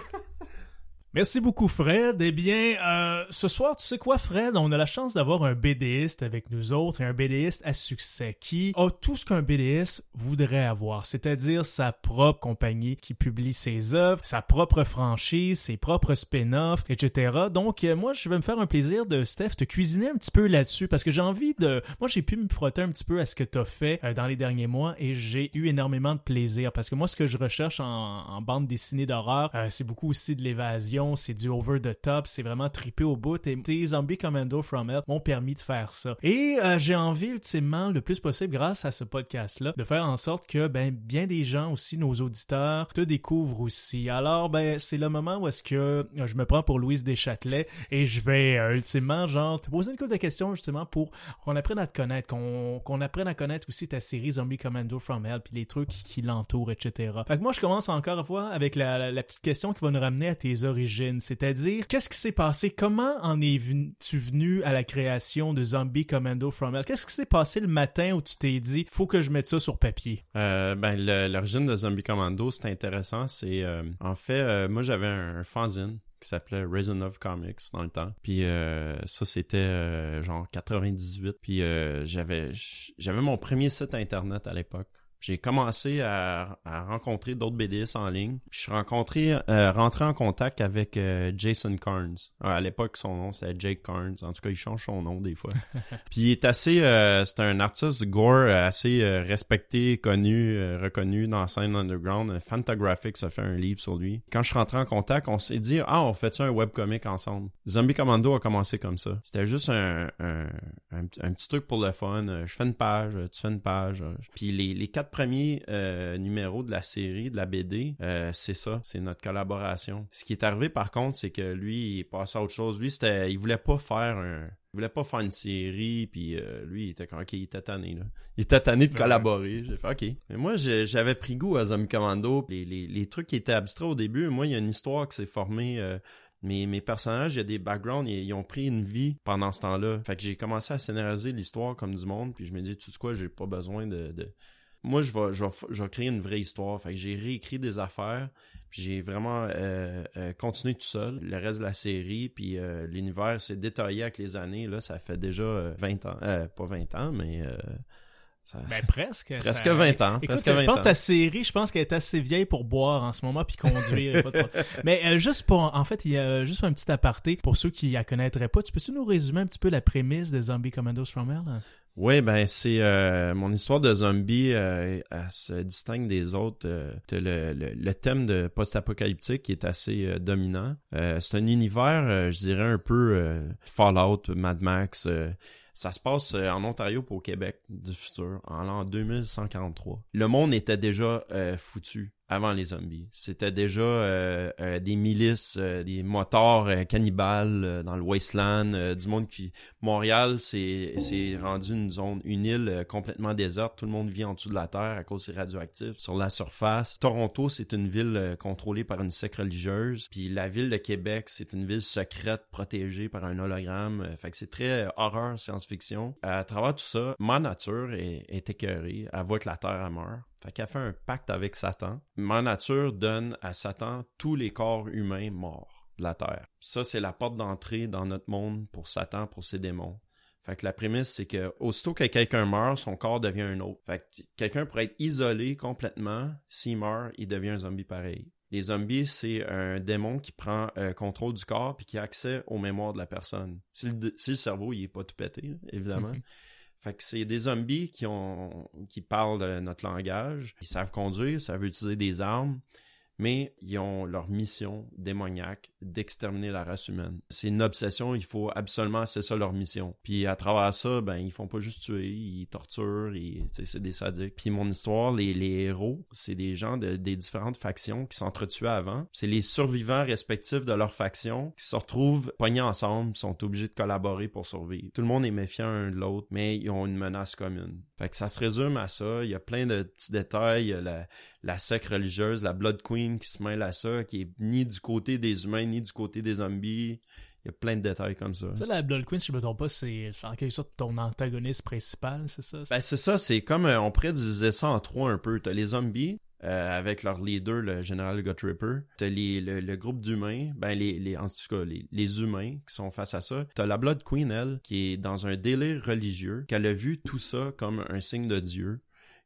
Merci beaucoup Fred. Eh bien, euh, ce soir, tu sais quoi Fred, on a la chance d'avoir un BDiste avec nous autres et un BDiste à succès qui a tout ce qu'un BDiste voudrait avoir, c'est-à-dire sa propre compagnie qui publie ses œuvres, sa propre franchise, ses propres spin-offs, etc. Donc, euh, moi, je vais me faire un plaisir de, Steph, te cuisiner un petit peu là-dessus parce que j'ai envie de... Moi, j'ai pu me frotter un petit peu à ce que tu fait euh, dans les derniers mois et j'ai eu énormément de plaisir parce que moi, ce que je recherche en, en bande dessinée d'horreur, euh, c'est beaucoup aussi de l'évasion, c'est du over the top, c'est vraiment trippé au bout et tes Zombie Commando From Hell m'ont permis de faire ça. Et euh, j'ai envie ultimement, le plus possible grâce à ce podcast-là, de faire en sorte que ben bien des gens aussi, nos auditeurs, te découvrent aussi. Alors ben c'est le moment où est-ce que euh, je me prends pour Louise Deschâtelet et je vais euh, ultimement genre te poser une couple de questions justement pour qu'on apprenne à te connaître, qu'on qu'on apprenne à connaître aussi ta série Zombie Commando From Hell puis les trucs qui, l'entourent, etc. Fait que moi je commence encore une fois avec la, la, la petite question qui va nous ramener à tes origines, c'est-à-dire qu'est-ce qui s'est passé, comment en es-tu venu à la création de Zombie Commando From Hell? Qu'est-ce qui s'est passé le matin où tu t'es dit faut que je mette ça sur papier? Euh, ben, l'origine de Zombie Commando, c'est intéressant. C'est euh, en fait, euh, moi j'avais un fanzine qui s'appelait Raisin of Comics dans le temps. Puis euh, ça c'était genre 98. Puis j'avais mon premier site internet à l'époque. J'ai commencé à, à rencontrer d'autres BDistes en ligne. Puis je suis rencontré, euh, rentré en contact avec euh, Jason Carnes. Euh, à l'époque, son nom c'était Jake Carnes. En tout cas, il change son nom des fois. Puis il est assez, euh, c'est un artiste gore assez euh, respecté, connu, euh, reconnu dans la scène underground. Fantagraphics a fait un livre sur lui. Quand je suis rentré en contact, on s'est dit ah on fait ça un webcomic ensemble? Zombie Commando a commencé comme ça. C'était juste un, un, un, un petit truc pour le fun. Euh, Je fais une page, euh, tu fais une page. euh. Puis les, les quatre premiers euh, numéros de la série, de la BD, euh, c'est ça, c'est notre collaboration. Ce qui est arrivé par contre, c'est que lui, il est passé à autre chose. Lui, c'était, il voulait pas faire un, il voulait pas faire une série, puis euh, lui, il était comme, ok, il était tanné, là. Il était tanné de collaborer. J'ai fait, ok. Mais moi, j'avais pris goût à Zombie Commando. Les, les, les trucs qui étaient abstraits au début, moi, il y a une histoire qui s'est formée. euh, mes, mes personnages, il y a des backgrounds, ils, ils ont pris une vie pendant ce temps-là. Fait que j'ai commencé à scénariser l'histoire comme du monde, puis je me dis, tu sais quoi, j'ai pas besoin de... de... Moi, je vais, je, vais, je vais créer une vraie histoire. Fait que j'ai réécrit des affaires, j'ai vraiment euh, euh, continué tout seul. Le reste de la série, puis euh, l'univers s'est détaillé avec les années. Là, ça fait déjà euh, 20 ans. Euh, pas 20 ans, mais... euh, ça- Ben presque. presque ça- 20 ans. Écoute, presque je 20 pense que ta série, je pense qu'elle est assez vieille pour boire en ce moment puis conduire. pas. Mais euh, juste pour, en fait, il y a juste un petit aparté pour ceux qui la connaîtraient pas. Tu peux-tu nous résumer un petit peu la prémisse de Zombie Commandos from Hell? Oui, ben c'est euh, mon histoire de zombie, euh, elle se distingue des autres. euh, le, le, le thème de post-apocalyptique est assez euh, dominant. Euh, c'est un univers, euh, je dirais un peu Fallout, Mad Max. ça se passe en Ontario pour au Québec du futur, en l'an 2143. Le monde était déjà euh, foutu avant les zombies. C'était déjà euh, euh, des milices, euh, des motards euh, cannibales euh, dans le wasteland, euh, du monde qui Montréal, c'est rendu une zone, une île complètement déserte. Tout le monde vit en dessous de la terre à cause c'est radioactif. Sur la surface, Toronto, c'est une ville contrôlée par une secte religieuse. Puis la ville de Québec, c'est une ville secrète protégée par un hologramme. Fait que c'est très horreur, science-fiction. À travers tout ça, ma nature est, est écœurée. Elle voit que la terre elle meurt. Fait qu'elle fait un pacte avec Satan. Ma nature donne à Satan tous les corps humains morts de la terre. Ça, c'est la porte d'entrée dans notre monde pour Satan, pour ses démons. Fait que la prémisse, c'est que aussitôt que quelqu'un meurt, son corps devient un autre. Fait que quelqu'un pourrait être isolé complètement. S'il meurt, il devient un zombie pareil. Les zombies, c'est un démon qui prend euh, contrôle du corps puis qui a accès aux mémoires de la personne. Si le, si le cerveau, il est pas tout pété, là, évidemment. Fait que c'est des zombies qui ont qui parlent notre langage, ils savent conduire, savent utiliser des armes, mais ils ont leur mission démoniaque d'exterminer la race humaine. C'est une obsession, il faut absolument, c'est ça leur mission. Puis à travers ça, ben ils font pas juste tuer, ils torturent, c'est des sadiques. Puis mon histoire, les, héros, c'est des gens de, des différentes factions qui s'entretuaient avant. C'est les survivants respectifs de leur faction qui se retrouvent pognés ensemble, sont obligés de collaborer pour survivre. Tout le monde est méfiant un de l'autre, mais ils ont une menace commune. Fait ça se résume à ça. Il y a plein de petits détails. La secte religieuse, la Blood Queen qui se mêle à ça, qui est ni du côté des humains, ni du côté des zombies. Il y a plein de détails comme ça. Ça, la Blood Queen, si je me trompe pas, c'est en quelque sorte ton antagoniste principal, c'est ça? Ben c'est ça, c'est comme euh, on pourrait diviser ça en trois un peu. T'as les zombies euh, avec leur leader, le général Gut Ripper. T'as les, le, le groupe d'humains, ben les, les en tout cas les, les humains qui sont face à ça. T'as la Blood Queen elle qui est dans un délire religieux, qu'elle a vu tout ça comme un signe de Dieu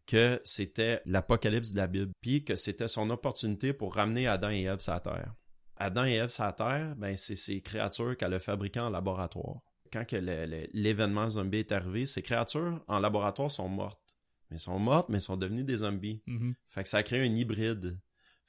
que c'était l'apocalypse de la Bible, puis que c'était son opportunité pour ramener Adam et Ève sur la terre. Adam et Ève sur la terre, ben c'est ces créatures qu'elle a fabriquées en laboratoire. Quand l'événement zombie est arrivé, ces créatures en laboratoire sont mortes. Mais sont mortes, mais sont devenues des zombies. Fait que ça a créé un hybride.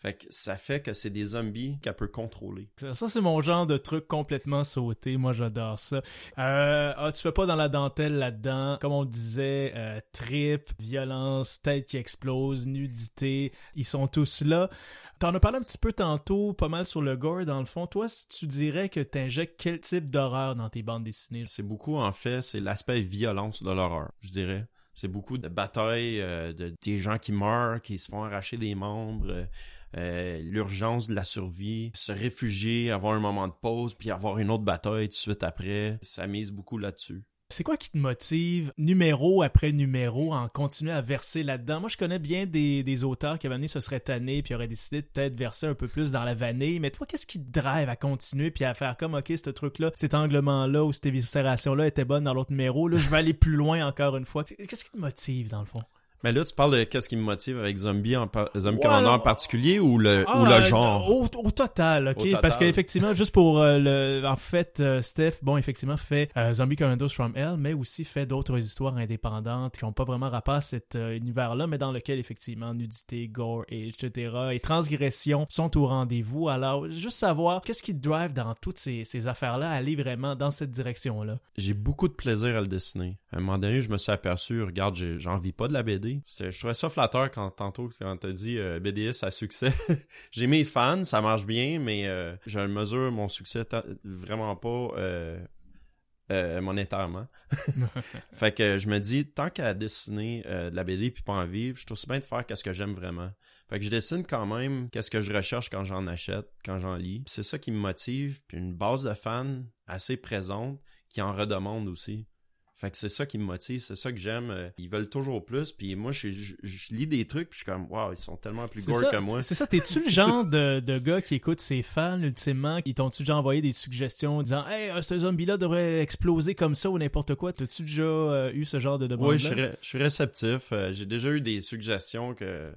Fait que ça fait que c'est des zombies qu'elle peut contrôler. Ça, ça, c'est mon genre de truc complètement sauté. Moi, j'adore ça. Euh, ah, tu fais pas dans la dentelle là-dedans. Comme on disait, euh, trip, violence, tête qui explose, nudité. Ils sont tous là. T'en as parlé un petit peu tantôt, pas mal sur le gore, dans le fond. Toi, si tu dirais que t'injectes quel type d'horreur dans tes bandes dessinées? C'est beaucoup, en fait, c'est l'aspect violence de l'horreur, je dirais. C'est beaucoup de batailles, euh, de, des gens qui meurent, qui se font arracher des membres, euh, euh, l'urgence de la survie, se réfugier, avoir un moment de pause, puis avoir une autre bataille tout de suite après. Ça mise beaucoup là-dessus. C'est quoi qui te motive, numéro après numéro, à en continuer à verser là-dedans? Moi, je connais bien des, auteurs qui avaient amené ce serait tanné puis auraient décidé de peut-être verser un peu plus dans la vanille. Mais toi, qu'est-ce qui te drive à continuer puis à faire comme, OK, ce truc-là, cet anglement-là ou cette éviscération-là était bonne dans l'autre numéro, là, je vais aller plus loin encore une fois. Qu'est-ce qui te motive, dans le fond? Mais là, tu parles de qu'est-ce qui me motive avec Zombie, en par... Zombie Ouais, Commander en particulier ou le, Ah, ou le euh, genre? Au, au total, ok. Au total. Parce qu'effectivement, juste pour euh, le, en fait, euh, Steph, bon, effectivement, fait euh, Zombie Commandos from Hell, mais aussi fait d'autres histoires indépendantes qui n'ont pas vraiment rapport à cet univers-là, mais dans lequel effectivement nudité, gore, et etc. et transgression sont au rendez-vous. Alors, juste savoir qu'est-ce qui te drive dans toutes ces, ces affaires-là, à aller vraiment dans cette direction-là? J'ai beaucoup de plaisir à le dessiner. À un moment donné, je me suis aperçu, regarde, j'en vis pas de la BD. Je trouvais ça flatteur quand tantôt, quand t'as dit euh, BDS à succès. j'ai mes fans, ça marche bien, mais euh, je mesure mon succès vraiment pas euh, euh, monétairement. fait que je me dis, tant qu'à dessiner de la BD puis pas en vivre, je trouve aussi bien de faire qu'est-ce que j'aime vraiment. Fait que je dessine quand même qu'est-ce que je recherche quand j'en achète, quand j'en lis. C'est ça qui me motive. Puis une base de fans assez présente qui en redemande aussi. Fait que c'est ça qui me motive, c'est ça que j'aime. Euh, Ils veulent toujours plus. Puis moi, je, je- je lis des trucs, puis je suis comme, waouh, ils sont tellement plus gore ça, que moi. C'est ça, t'es-tu le genre de, de gars qui écoute ses fans ultimement? Ils t'ont-tu déjà envoyé des suggestions en disant Hey, euh, ce zombie-là devrait exploser comme ça ou n'importe quoi? T'as-tu déjà euh, eu ce genre de demande Oui, je suis, je suis réceptif. Euh, j'ai déjà eu des suggestions que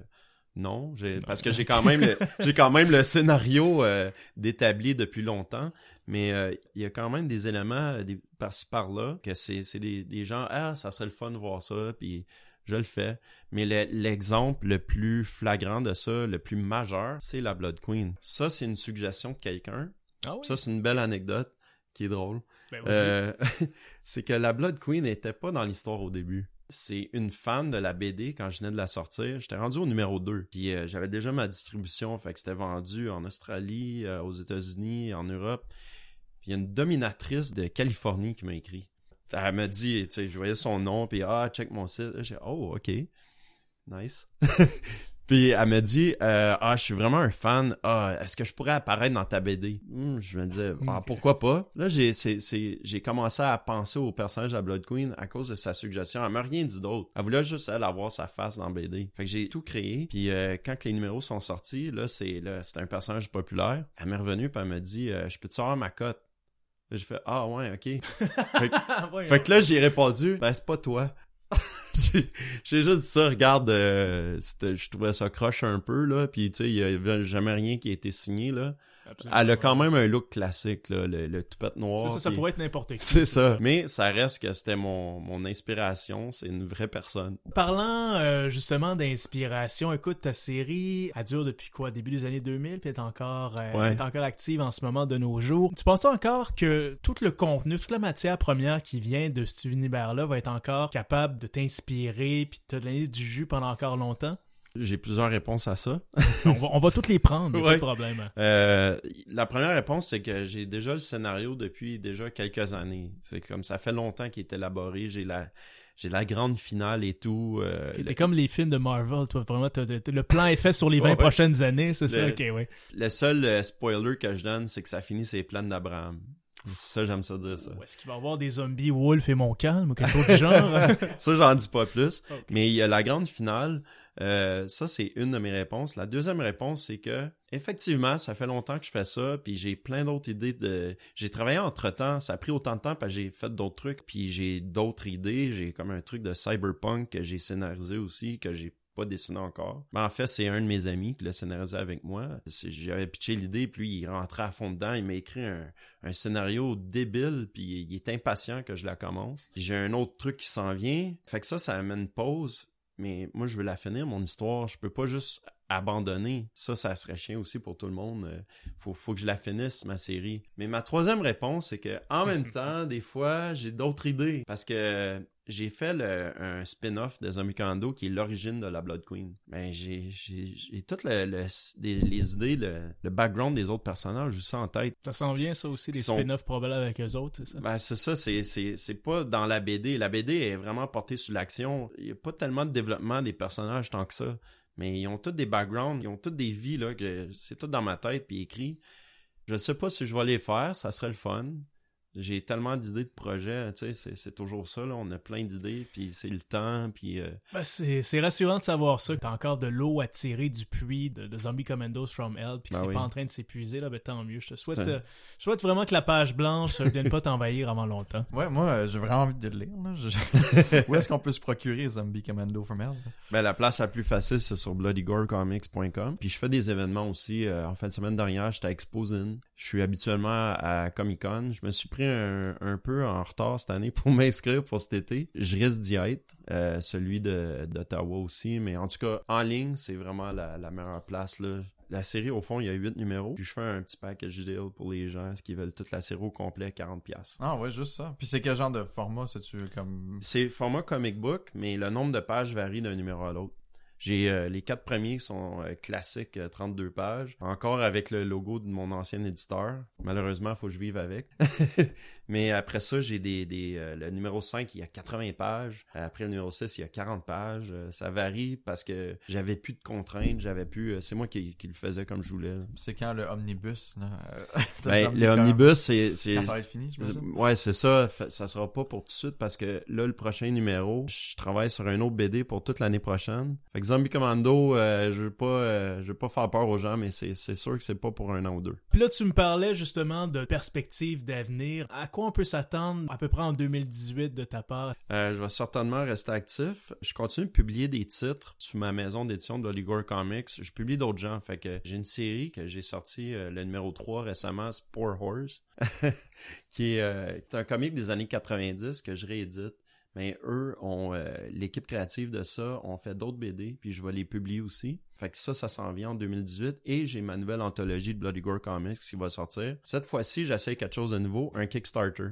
non, j'ai parce que j'ai quand même le, j'ai quand même le scénario euh, d'établi depuis longtemps, mais euh, il y a quand même des éléments des, par-ci par-là que c'est c'est des, des gens ah ça serait le fun de voir ça puis je le fais. Mais le- l'exemple le plus flagrant de ça, le plus majeur, c'est la Blood Queen. Ça c'est une suggestion de quelqu'un. Ah oui? Ça c'est une belle anecdote qui est drôle. Ben. Euh, c'est que la Blood Queen n'était pas dans l'histoire au début. C'est une fan de la BD quand je venais de la sortir. J'étais rendu au numéro 2. Puis euh, j'avais déjà ma distribution, fait que c'était vendu en Australie, euh, aux États-Unis, en Europe. Puis il y a une dominatrice de Californie qui m'a écrit. Elle m'a dit, tu sais, je voyais son nom, puis ah, check mon site. J'ai oh, ok. Nice. Puis elle m'a dit euh, Ah, je suis vraiment un fan. Ah, est-ce que je pourrais apparaître dans ta BD? Hmm, je me disais Ah, pourquoi pas? Là, j'ai c'est- c'est- j'ai commencé à penser au personnage de la Blood Queen à cause de sa suggestion. Elle m'a rien dit d'autre. Elle voulait juste elle avoir sa face dans BD. Fait que j'ai tout créé. Puis euh, quand que les numéros sont sortis, là, c'est là, c'est un personnage populaire. Elle m'est revenue puis elle m'a dit euh, Je peux-tu avoir ma cote? J'ai fait Ah ouais, ok. fait, que- fait que là, j'ai répondu, ben c'est pas toi. j'ai juste dit ça, regarde, euh, je trouvais ça croche un peu, là, puis tu sais, il y avait jamais rien qui a été signé, là. Absolument. Elle a quand même un look classique, là, le, le toupette noir. Ça, ça pourrait être n'importe qui. C'est ça. Mais ça reste que c'était mon, mon inspiration, c'est une vraie personne. Parlant euh, justement d'inspiration, écoute, ta série, elle dure depuis quoi, début des années 2000, puis elle est encore, euh, Ouais. est encore active en ce moment de nos jours. Tu penses encore que tout le contenu, toute la matière première qui vient de cet univers-là va être encore capable de t'inspirer puis de te donner du jus pendant encore longtemps? J'ai plusieurs réponses à ça. on, va, on va toutes les prendre, a pas Ouais. de problème. Euh, la première réponse, c'est que j'ai déjà le scénario depuis déjà quelques années. C'est comme ça fait longtemps qu'il est élaboré. J'ai la, j'ai la grande finale et tout. euh, T'es le- comme les films de Marvel, toi, vraiment, le plan est fait sur les 20 Ouais, ouais. prochaines années, c'est ça? Le- Ok, ouais. Le seul euh, spoiler que je donne, c'est que ça finit ses plans d'Abraham. Ça, j'aime ça dire ça. Ou est-ce qu'il va y avoir des zombies Wolf et Montcalm ou quelque chose du genre? Ça, j'en dis pas plus. Mais il y a la grande finale. Euh, ça, c'est une de mes réponses. La deuxième réponse, c'est que effectivement, ça fait longtemps que je fais ça, puis j'ai plein d'autres idées de. J'ai travaillé entre temps. Ça a pris autant de temps parce que j'ai fait d'autres trucs, puis j'ai d'autres idées. J'ai comme un truc de cyberpunk que j'ai scénarisé aussi, que j'ai pas dessiné encore. Mais en fait, c'est un de mes amis qui l'a scénarisé avec moi. J'avais pitché l'idée, puis il rentrait à fond dedans. Il m'a écrit un, un scénario débile, puis il est impatient que je la commence. J'ai un autre truc qui s'en vient. Fait que ça, ça amène une pause. Mais moi, je veux la finir, mon histoire. Je peux pas juste abandonner. Ça, ça serait chien aussi pour tout le monde. Euh, Faut, faut que je la finisse, ma série. Mais ma troisième réponse, c'est que en même temps, des fois, j'ai d'autres idées. Parce que j'ai fait le- un spin-off de Zombie Commando qui est l'origine de la Blood Queen. Ben, j'ai, j'ai, toutes le- le- des- les idées, le, background des autres personnages aussi en tête. Ça s'en vient, ça aussi, des Sont- spin-offs probablement avec eux autres, c'est ça? Ben, c'est ça, c'est, c'est, c'est pas dans la BD. La BD est vraiment portée sur l'action. Il y a pas tellement de développement des personnages tant que ça. Mais ils ont tous des backgrounds, ils ont toutes des vies, là, que c'est tout dans ma tête puis écrit. Je sais pas si je vais les faire, ça serait le fun. J'ai tellement d'idées de projets, tu sais, c'est, toujours ça, là. On a plein d'idées, puis c'est le temps, puis... euh, Ben, c'est, rassurant de savoir ça, que t'as encore de l'eau à tirer du puits de, de Zombie Commandos from Hell, puis que Ben c'est oui. pas en train de s'épuiser, là, ben tant mieux. Je te souhaite, euh, je souhaite vraiment que la page blanche ne vienne pas t'envahir avant longtemps. Ouais, moi, euh, j'ai vraiment envie de le lire. Là. Je- Où est-ce qu'on peut se procurer Zombie Commando from Hell? Ben, la place la plus facile, c'est sur bloodygorecomics.com. Puis je fais des événements aussi. euh, en fin de semaine dernière, j'étais à Exposin. Je suis habituellement à Comic-Con. Je me suis pris un, un peu en retard cette année pour m'inscrire pour cet été. Je risque d'y être. euh, celui d'Ottawa aussi. Mais en tout cas, en ligne, c'est vraiment la, la meilleure place. Là. La série, au fond, il y a 8 numéros. Puis je fais un petit package deal pour les gens qui veulent toute la série au complet, 40$. pièces. Ah ouais, juste ça. Puis c'est quel genre de format, c'est-tu comme... C'est format comic book, mais le nombre de pages varie d'un numéro à l'autre. J'ai euh, les quatre premiers qui sont euh, classiques, euh, 32 pages, encore avec le logo de mon ancien éditeur. Malheureusement, il faut que je vive avec. mais après ça, j'ai des, des euh, le numéro 5, il y a 80 pages. Après le numéro 6, il y a 40 pages. Euh, ça varie parce que j'avais plus de contraintes, j'avais plus euh, c'est moi qui, qui le faisais comme je voulais. C'est quand le omnibus, là? euh, Ben, le omnibus c'est c'est Quand ça va être fini, je Ouais, c'est ça. Ça sera pas pour tout de suite parce que là, le prochain numéro, je travaille sur un autre BD pour toute l'année prochaine. Fait que Zombie Commando, euh, je veux pas, euh, je veux pas faire peur aux gens, mais c'est, sûr que c'est pas pour un an ou deux. Puis là, tu me parlais justement de perspectives d'avenir. À quoi on peut s'attendre à peu près en 2018 de ta part? Euh, je vais certainement rester actif. Je continue de publier des titres sous ma maison d'édition de Comics. Je publie d'autres gens. Fait que j'ai une série que j'ai sorti euh, le numéro 3 récemment, Spore Horse, qui est, qui est un comic des années 90 que je réédite. Mais eux ont euh, l'équipe créative de ça ont fait d'autres BD puis je vais les publier aussi. Fait que ça ça s'en vient en 2018 et j'ai ma nouvelle anthologie de Bloody Gore Comics qui va sortir. Cette fois-ci, j'essaie quelque chose de nouveau, un Kickstarter.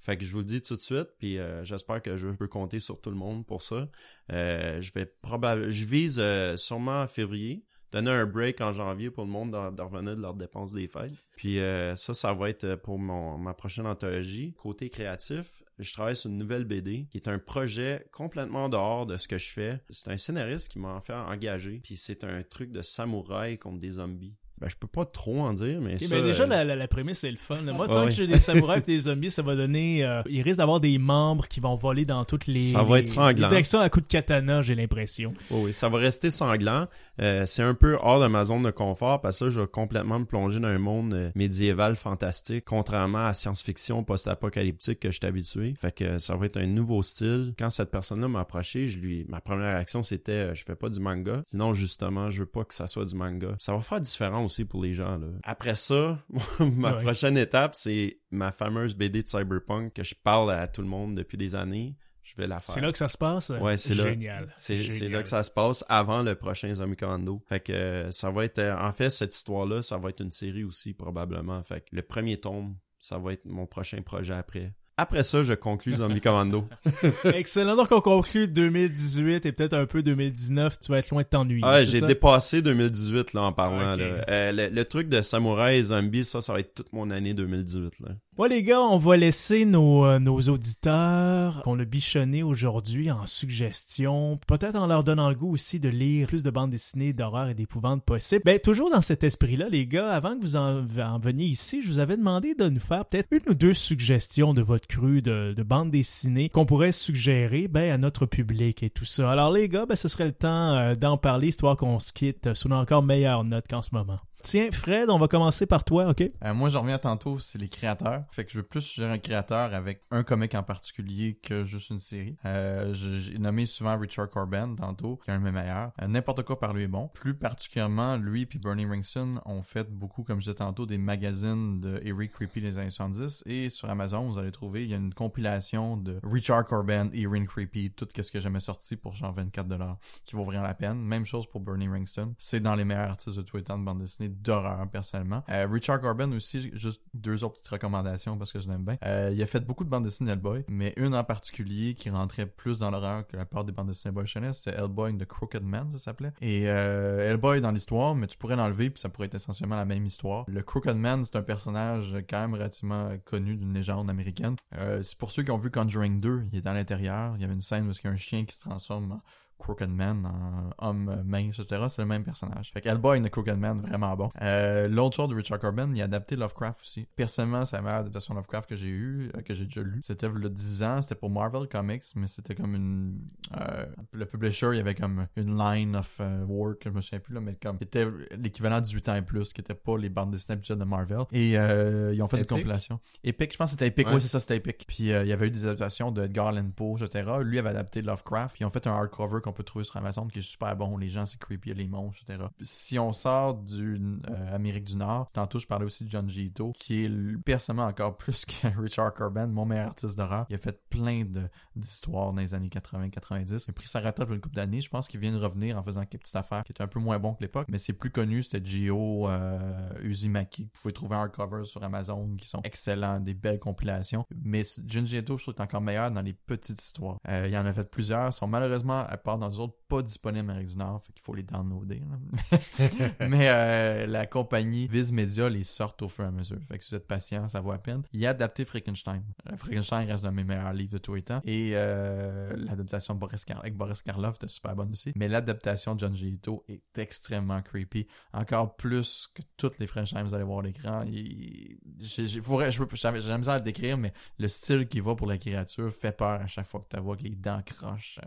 Fait que je vous le dis tout de suite, puis euh, j'espère que je peux compter sur tout le monde pour ça. Euh, je vais probablement, je vise sûrement en février, donner un break en janvier pour le monde de, revenir de leurs dépenses des fêtes. Puis ça, ça va être pour mon ma prochaine anthologie. Côté créatif, je travaille sur une nouvelle BD qui est un projet complètement en dehors de ce que je fais. C'est un scénariste qui m'a fait engagé, puis c'est un truc de samouraï contre des zombies. Ben, je peux pas trop en dire, mais Ok, ça... ben déjà, euh, la, la, la prémisse, c'est le fun. Moi, Ouais, tant ouais. que j'ai des samouraïs et des zombies, ça va donner... euh, il risque d'avoir des membres qui vont voler dans toutes les... Ça va les- être sanglant. les directions à coup de katana, j'ai l'impression. Oh oui, ça va rester sanglant. Euh, c'est un peu hors de ma zone de confort parce que là, je vais complètement me plonger dans un monde euh, médiéval fantastique, contrairement à la science-fiction post-apocalyptique que je suis habitué. Fait que ça va être un nouveau style. Quand cette personne-là m'a approché, je lui, ma première réaction c'était, euh, je fais pas du manga. Sinon, justement, je veux pas que ça soit du manga. Ça va faire différent aussi pour les gens. Là. Après ça, ma Ouais. prochaine étape, c'est ma fameuse BD de Cyberpunk que je parle à tout le monde depuis des années. Je vais la faire. C'est là que ça se passe? Ouais, c'est là. Génial. C'est là que ça se passe avant le prochain Zombie Commando. Fait que euh, ça va être euh, en fait cette histoire-là, ça va être une série aussi probablement. Fait que le premier tome, ça va être mon prochain projet après. Après ça, je conclus Zombie Commando. Excellent. Donc, on conclut 2018 et peut-être un peu 2019. Tu vas être loin de t'ennuyer. Ah, j'ai dépassé 2018 là en parlant. Là. Euh, le, le truc de samouraï et zombie, ça, ça va être toute mon année 2018 là. Bon les gars, on va laisser nos, euh, nos auditeurs qu'on a bichonnés aujourd'hui en suggestions, peut-être en leur donnant le goût aussi de lire plus de bandes dessinées d'horreur et d'épouvante possible. Ben toujours dans cet esprit-là, les gars, avant que vous en, en veniez ici, je vous avais demandé de nous faire peut-être une ou deux suggestions de votre cru de, de bandes dessinées qu'on pourrait suggérer ben, à notre public et tout ça. Alors les gars, ben ce serait le temps euh, d'en parler, histoire qu'on se quitte sur une encore meilleure note qu'en ce moment. Tiens, Fred, on va commencer par toi, ok? Euh, moi, je reviens tantôt, c'est les créateurs. Fait que je veux plus suggérer un créateur avec un comic en particulier que juste une série. Euh, j'ai nommé souvent Richard Corben tantôt, qui est un de mes meilleurs. Euh, N'importe quoi par lui est bon. Plus particulièrement, lui puis Bernie Wrightson ont fait beaucoup, comme je disais tantôt, des magazines de Eric Creepy des années 70. Et sur Amazon, vous allez trouver, il y a une compilation de Richard Corben, Erin Creepy, tout ce que jamais sorti pour genre 24$ qui vaut vraiment la peine. Même chose pour Bernie Wrightson. C'est dans les meilleurs artistes de tous les temps de bande dessinée d'horreur, personnellement. Euh, Richard Corben aussi, juste deux autres petites recommandations parce que je l'aime bien. Euh, il a fait beaucoup de bandes dessinées Hellboy, mais une en particulier qui rentrait plus dans l'horreur que la part des bandes dessinées Hellboy c'était Hellboy and the Crooked Man, ça s'appelait. Et euh, Hellboy dans l'histoire, mais tu pourrais l'enlever puis ça pourrait être essentiellement la même histoire. Le Crooked Man, c'est un personnage quand même relativement connu d'une légende américaine. C'est pour ceux qui ont vu Conjuring 2, il est à l'intérieur. Il y avait une scène où il y a un chien qui se transforme en Crooked Man en homme mince, etc. C'est le même personnage. Fait qu'Hellboy et Crooked Man, vraiment bon. Euh, L'autre chose de Richard Corbin, il a adapté Lovecraft aussi. Personnellement, c'est la meilleure adaptation Lovecraft que j'ai eu, euh, que j'ai déjà lu. C'était le 10 ans, c'était pour Marvel Comics, mais c'était comme une... Euh, le publisher, il y avait comme une line of work, je me souviens plus là, mais comme c'était l'équivalent de 18 ans et plus, qui était pas les bandes dessinées habituelles de Marvel. Et euh, ils ont fait une compilation. Epic, je pense que c'était Epic, oui c'est ça, c'était Epic. Puis il y avait eu des adaptations de Edgar Allan Poe, etc. Lui avait adapté Lovecraft. Ils ont fait un hardcover qu'on peut trouver sur Amazon qui est super bon. Les gens, c'est creepy, les monstres, etc. Si on sort du euh, du Nord, tantôt je parlais aussi de John Gito, qui est personnellement encore plus que Richard Corbin, mon meilleur artiste d'horreur. Il a fait plein d'histoires dans les années 80-90. Il a pris sa retraite une couple d'années. Je pense qu'il vient de revenir en faisant quelques petites affaires qui étaient un peu moins bon que l'époque, mais c'est plus connu, c'était Gio euh. Vous pouvez trouver un hardcover sur Amazon qui sont excellents, des belles compilations. Mais Junji Ito, je trouve, est encore meilleur dans les petites histoires. Euh, il en a fait plusieurs, sont malheureusement, à part dans les autres, pas disponibles en Amérique du Nord, fait qu'il faut les downloader. mais euh, la compagnie Viz Media les sort au fur et à mesure. Fait que si vous êtes patient, ça vaut à peine. Il a adapté Frankenstein. Euh, Frankenstein reste un de mes meilleurs livres de tous les temps. Et euh, l'adaptation avec Boris Karloff était super bonne aussi. Mais l'adaptation de John Ito est extrêmement creepy. Encore plus que toutes les Frankenstein vous allez voir à l'écran. J'ai misère à le décrire, mais le style qui va pour la créature fait peur à chaque fois que tu vois que les dents crochent.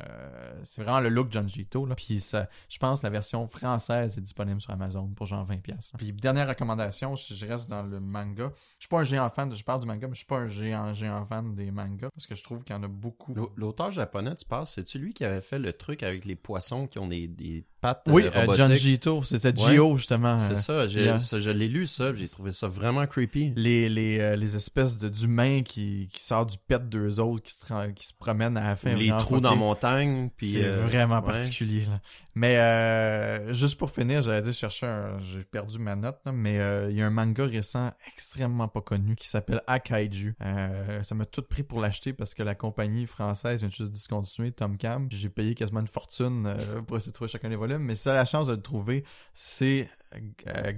C'est vraiment le look John Gito. Là. Puis ça, je pense que la version française est disponible sur Amazon pour genre 20$. Puis dernière recommandation, si je reste dans le manga. Je suis pas un géant fan, je parle du manga, mais je suis pas un géant, géant fan des mangas parce que je trouve qu'il y en a beaucoup. L'auteur japonais, tu penses, c'est-tu lui qui avait fait le truc avec les poissons qui ont des, des pattes Oui, euh, John Gito, c'était Gio justement. C'est ça, je l'ai lu ça, j'ai trouvé ça vraiment creepy. Les, les, euh, les espèces d'humains qui, qui sortent du pet d'eux autres, qui se, qui se promènent à la fin. Les trous dans la montagne. C'est vraiment particulier. Là. Mais euh, juste pour finir, j'allais dire chercher un... J'ai perdu ma note, là, mais euh, il y a un manga récent extrêmement pas connu qui s'appelle Akaiju. Euh, ça m'a tout pris pour l'acheter parce que la compagnie française vient juste discontinuer Tom Cam. J'ai payé quasiment une fortune euh, pour essayer de trouver chacun des volumes, mais si la chance de le trouver, c'est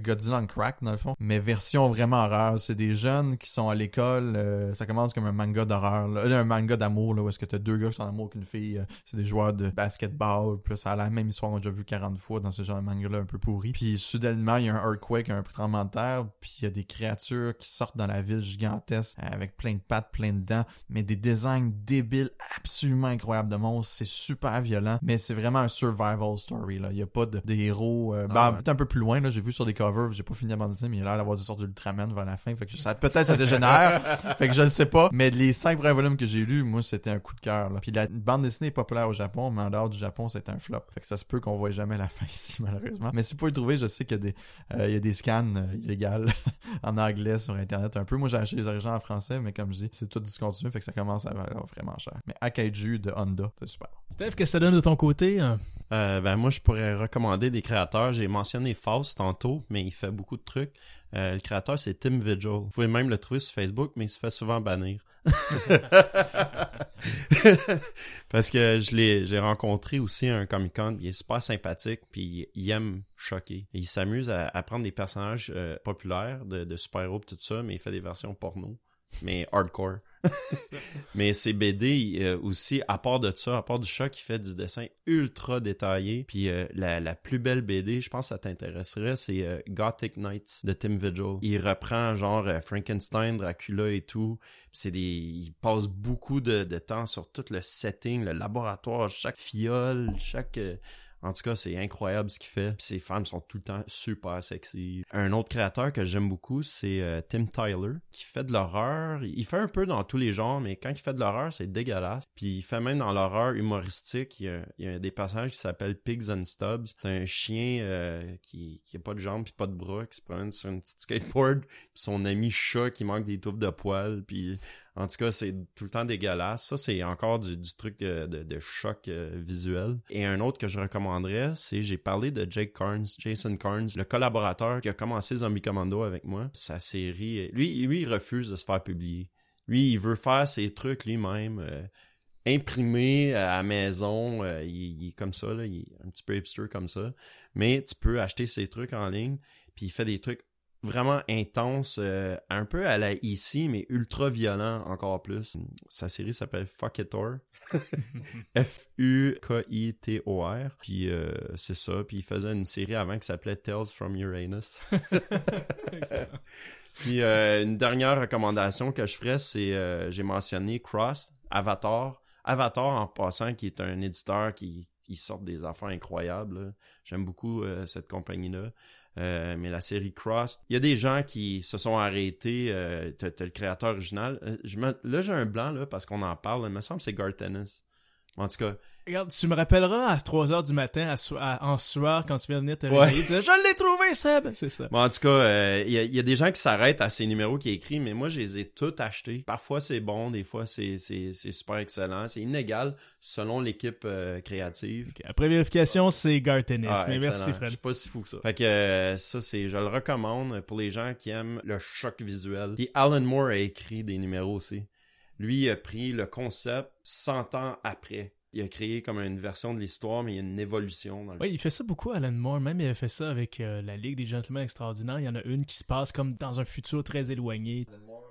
Godzilla on Crack dans le fond, mais version vraiment horreur. C'est des jeunes qui sont à l'école, euh, ça commence comme un manga d'horreur, euh, un manga d'amour là où est-ce que t'as deux gars qui sont en amour qu'une fille, c'est des joueurs de basketball, puis ça a la même histoire qu'on a déjà vu 40 fois dans ce genre de manga là un peu pourri. Puis soudainement il y a un earthquake, un tremblement de terre, puis il y a des créatures qui sortent dans la ville gigantesque avec plein de pattes, plein de dents, mais des designs débiles absolument incroyables de monstres. C'est super violent, mais c'est vraiment un survival story là. Il y a pas de, héros, ah, bah, peut-être un peu plus loin j'ai vu sur des covers, j'ai pas fini à dessiner, mais il a l'air d'avoir des sortes d'Ultraman vers la fin. Fait que ça, peut-être ça dégénère. fait que je ne sais pas. Mais les cinq premiers volumes que j'ai lus, moi, c'était un coup de cœur, Puis la bande dessinée est populaire au Japon, mais en dehors du Japon, c'est un flop. Fait que ça se peut qu'on voit jamais la fin ici, malheureusement. Mais si vous pouvez le trouver, je sais qu'il y a des, euh, il y a des scans euh, illégales en anglais sur Internet un peu. Moi, j'ai acheté les origines en français, mais comme je dis, c'est tout discontinué, fait que ça commence à valoir vraiment cher. Mais Akaiju de Honda, c'est super. Steph, qu'est-ce que ça donne de ton côté? Hein? Euh, ben, moi, je pourrais recommander des créateurs. J'ai mentionné Faust tantôt, mais il fait beaucoup de trucs. Euh, le créateur, c'est Tim Vigil. Vous pouvez même le trouver sur Facebook, mais il se fait souvent bannir. Parce que je j'ai rencontré aussi un Comic Con, il est super sympathique, puis il aime choquer. il s'amuse à, prendre des personnages euh, populaires de, de super-héros tout ça, mais il fait des versions porno, mais hardcore. Mais c'est BD euh, aussi, à part de ça, à part du chat qui fait du dessin ultra détaillé, puis euh, la, la, plus belle BD, je pense que ça t'intéresserait, c'est euh, Gothic Knights de Tim Vigil. Il reprend genre Frankenstein, Dracula et tout. C'est des, il passe beaucoup de, de, temps sur tout le setting, le laboratoire, chaque fiole, chaque en tout cas, c'est incroyable ce qu'il fait. Ses femmes sont tout le temps super sexy. Un autre créateur que j'aime beaucoup, c'est euh, Tim Tyler, qui fait de l'horreur. Il fait un peu dans tous les genres, mais quand il fait de l'horreur, c'est dégueulasse. Puis il fait même dans l'horreur humoristique. Il y, a, des passages qui s'appellent Pigs and Stubbs. C'est un chien euh, qui, qui a pas de jambes puis pas de bras, qui se promène sur une petite skateboard. Puis son ami chat qui manque des touffes de poils. En tout cas, c'est tout le temps dégueulasse. Ça, c'est encore du, truc de, choc euh, visuel. Et un autre que je recommanderais, c'est j'ai parlé de Jake Carnes, Jason Carnes, le collaborateur qui a commencé Zombie Commando avec moi. Sa série, lui, lui, il refuse de se faire publier. Lui, il veut faire ses trucs lui-même. Euh, imprimé à maison, euh, il, est comme ça, un petit peu hipster comme ça, mais tu peux acheter ses trucs en ligne, puis il fait des trucs vraiment intense, euh, un peu à la ici, mais ultra violent encore plus. Sa série s'appelle Fuck It Or. F-U-K-I-T-O-R. Puis euh, c'est ça. Puis il faisait une série avant qui s'appelait Tales from Uranus. Puis euh, une dernière recommandation que je ferais, c'est euh, j'ai mentionné Cross, Avatar. Avatar en passant, qui est un éditeur qui, qui sort des affaires incroyables. J'aime beaucoup euh, cette compagnie-là. Euh, mais la série Cross, il y a des gens qui se sont arrêtés. Euh, t'as, le créateur original. Euh, je me- là, j'ai un blanc là parce qu'on en parle. Il me semble que c'est Garth Ennis. En tout cas, Regarde, tu me rappelleras à 3 heures du matin à so- à- en sueur quand tu viens de venir te Ouais. réveiller. tu dis, Je l'ai trouvé, Seb! C'est ça. Bon, en tout cas, euh, il y, a- y a des gens qui s'arrêtent à ces numéros qui écrit, mais moi, je les ai tous achetés. Parfois, c'est bon, des fois, c'est c'est- c'est super excellent. C'est inégal selon l'équipe euh, créative. Après vérification, c'est Garth Ennis. Ah, mais excellent. merci, Je Fred. suis pas si fou que ça. Fait que euh, ça, c'est, je le recommande pour les gens qui aiment le choc visuel. Puis Alan Moore a écrit des numéros aussi. Lui il a pris le concept 100 ans après. Il a créé comme une version de l'histoire, mais il y a une évolution dans le Oui, il fait ça beaucoup, Alan Moore. Même il a fait ça avec euh, la Ligue des Gentlemen Extraordinaires. Il y en a une qui se passe comme dans un futur très éloigné. Alan Moore,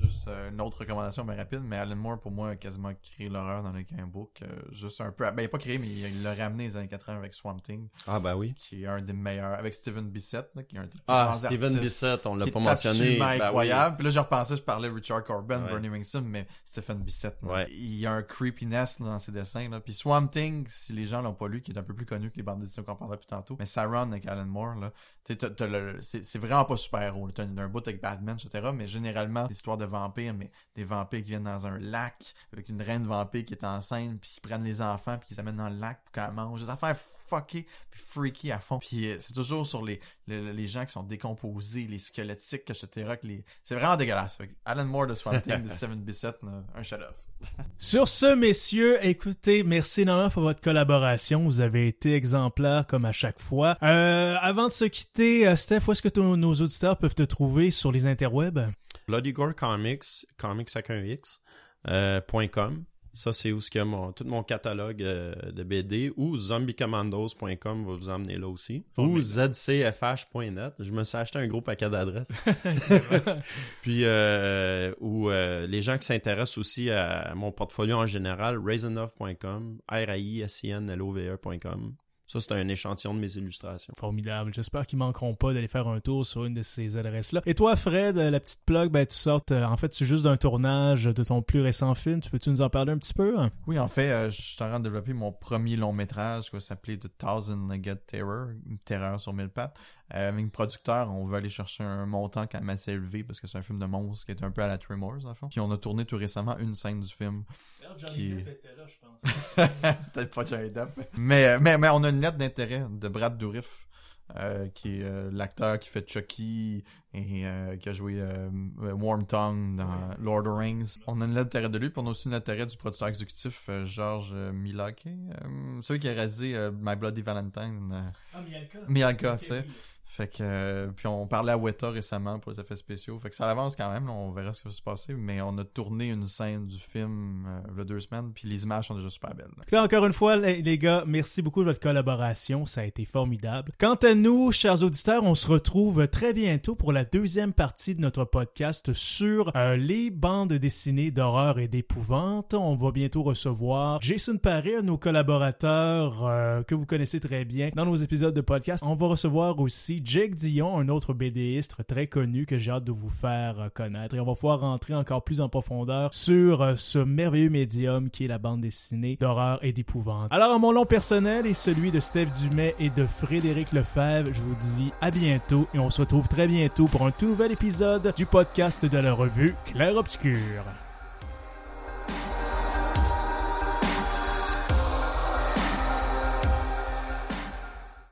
juste euh, une autre recommandation bien rapide, mais Alan Moore, pour moi, a quasiment créé l'horreur dans le comic book. euh, juste un peu, ben, pas créé, mais il l'a ramené les années 80 avec Swamp Thing, Ah, ben oui. qui est un des meilleurs, avec Steven Bissett, là, qui est un des plus Ah, Steven Bissett, on l'a pas est mentionné. Ben oui. incroyable. Puis là, je repensais, je parlais de Richard Corbin, Ouais. Bernie Winston, mais Stephen Bissett. là, Ouais. Il y a un creepiness là, dans ses dessins. Là. Puis Swamp Thing, si les gens l'ont pas lu, qui est un peu plus connu que les bandes dessinées qu'on parlera plus tantôt, mais ça run avec Alan Moore, là. C'est vraiment pas super-héros. T'as un, un bout avec Batman, etc. Mais généralement, des histoires de vampires, mais des vampires qui viennent dans un lac, avec une reine vampire qui est enceinte, puis ils prennent les enfants, puis ils les amènent dans le lac pour qu'elle mange. Des affaires fuckées, puis freaky à fond. Puis euh, c'est toujours sur les, les, gens qui sont décomposés, les squelettiques, etc. les... C'est vraiment dégueulasse. Alan Moore de Swamp Thing, de Steven Bissett, là, un chef-d'œuvre. Sur ce, messieurs, écoutez, merci énormément pour votre collaboration. Vous avez été exemplaires comme à chaque fois. Euh, avant de se quitter, euh, Steph, où est-ce que nos auditeurs peuvent te trouver sur les interwebs? Bloody Gore Comics, comics avec un X, euh, .com. Ça, c'est où ce qu'il y a mon, tout mon catalogue euh, de BD. Ou zombiecommandos.com va vous emmener là aussi. Ou zcfh.net. Je me suis acheté un gros paquet d'adresses. Puis, euh, ou euh, les gens qui s'intéressent aussi à mon portfolio en général, raisinov.com, r a i s i n l o v e.com. Ça, c'est un échantillon de mes illustrations. Formidable. J'espère qu'ils manqueront pas d'aller faire un tour sur une de ces adresses-là. Et toi, Fred, euh, la petite plug, ben, tu sortes, euh, en fait, tu es juste d'un tournage de ton plus récent film. Tu peux-tu nous en parler un petit peu? hein? Oui, en fait, euh, je suis en train de développer mon premier long métrage qui va s'appeler The Thousand Nugget Terror, une terreur sur mille pattes. Euh, avec une producteur, on veut aller chercher un montant quand même assez élevé parce que c'est un film de monstre qui est un peu à la Tremors, en fond. Puis on a tourné tout récemment une scène du film. Qui- Peut-être pas Johnny Depp. Mais, euh, mais, mais on a une lettre d'intérêt de Brad Dourif. euh, qui est euh, l'acteur qui fait Chucky et euh, qui a joué euh, Warm Tongue dans Lord of the Rings. On a une lettre d'intérêt de lui, puis on a aussi une lettre d'intérêt du producteur exécutif euh, euh, Milake, euh, celui qui a réalisé euh, My Bloody Valentine. euh, Miyaka, tu sais. Fait que euh, puis on parlait à Weta récemment pour les effets spéciaux. Fait que ça avance quand même, on verra ce qui va se passer. Mais on a tourné une scène du film euh, a deux semaines, puis les images sont déjà super belles. là. Encore une fois, les, gars, merci beaucoup de votre collaboration. Ça a été formidable. Quant à nous, chers auditeurs, on se retrouve très bientôt pour la deuxième partie de notre podcast sur euh, les bandes dessinées d'horreur et d'épouvante. On va bientôt recevoir Jason Paré, nos collaborateurs euh, que vous connaissez très bien dans nos épisodes de podcast. On va recevoir aussi Jake Dion, un autre BDiste très connu que j'ai hâte de vous faire connaître. Et on va pouvoir rentrer encore plus en profondeur sur euh, ce merveilleux médium qui est la bande dessinée d'horreur et d'épouvante. Alors, mon nom personnel et celui de Steph Dumais et de Frédéric Lefebvre, je vous dis à bientôt et on se retrouve très bientôt pour un tout nouvel épisode du podcast de la revue Clair Obscur.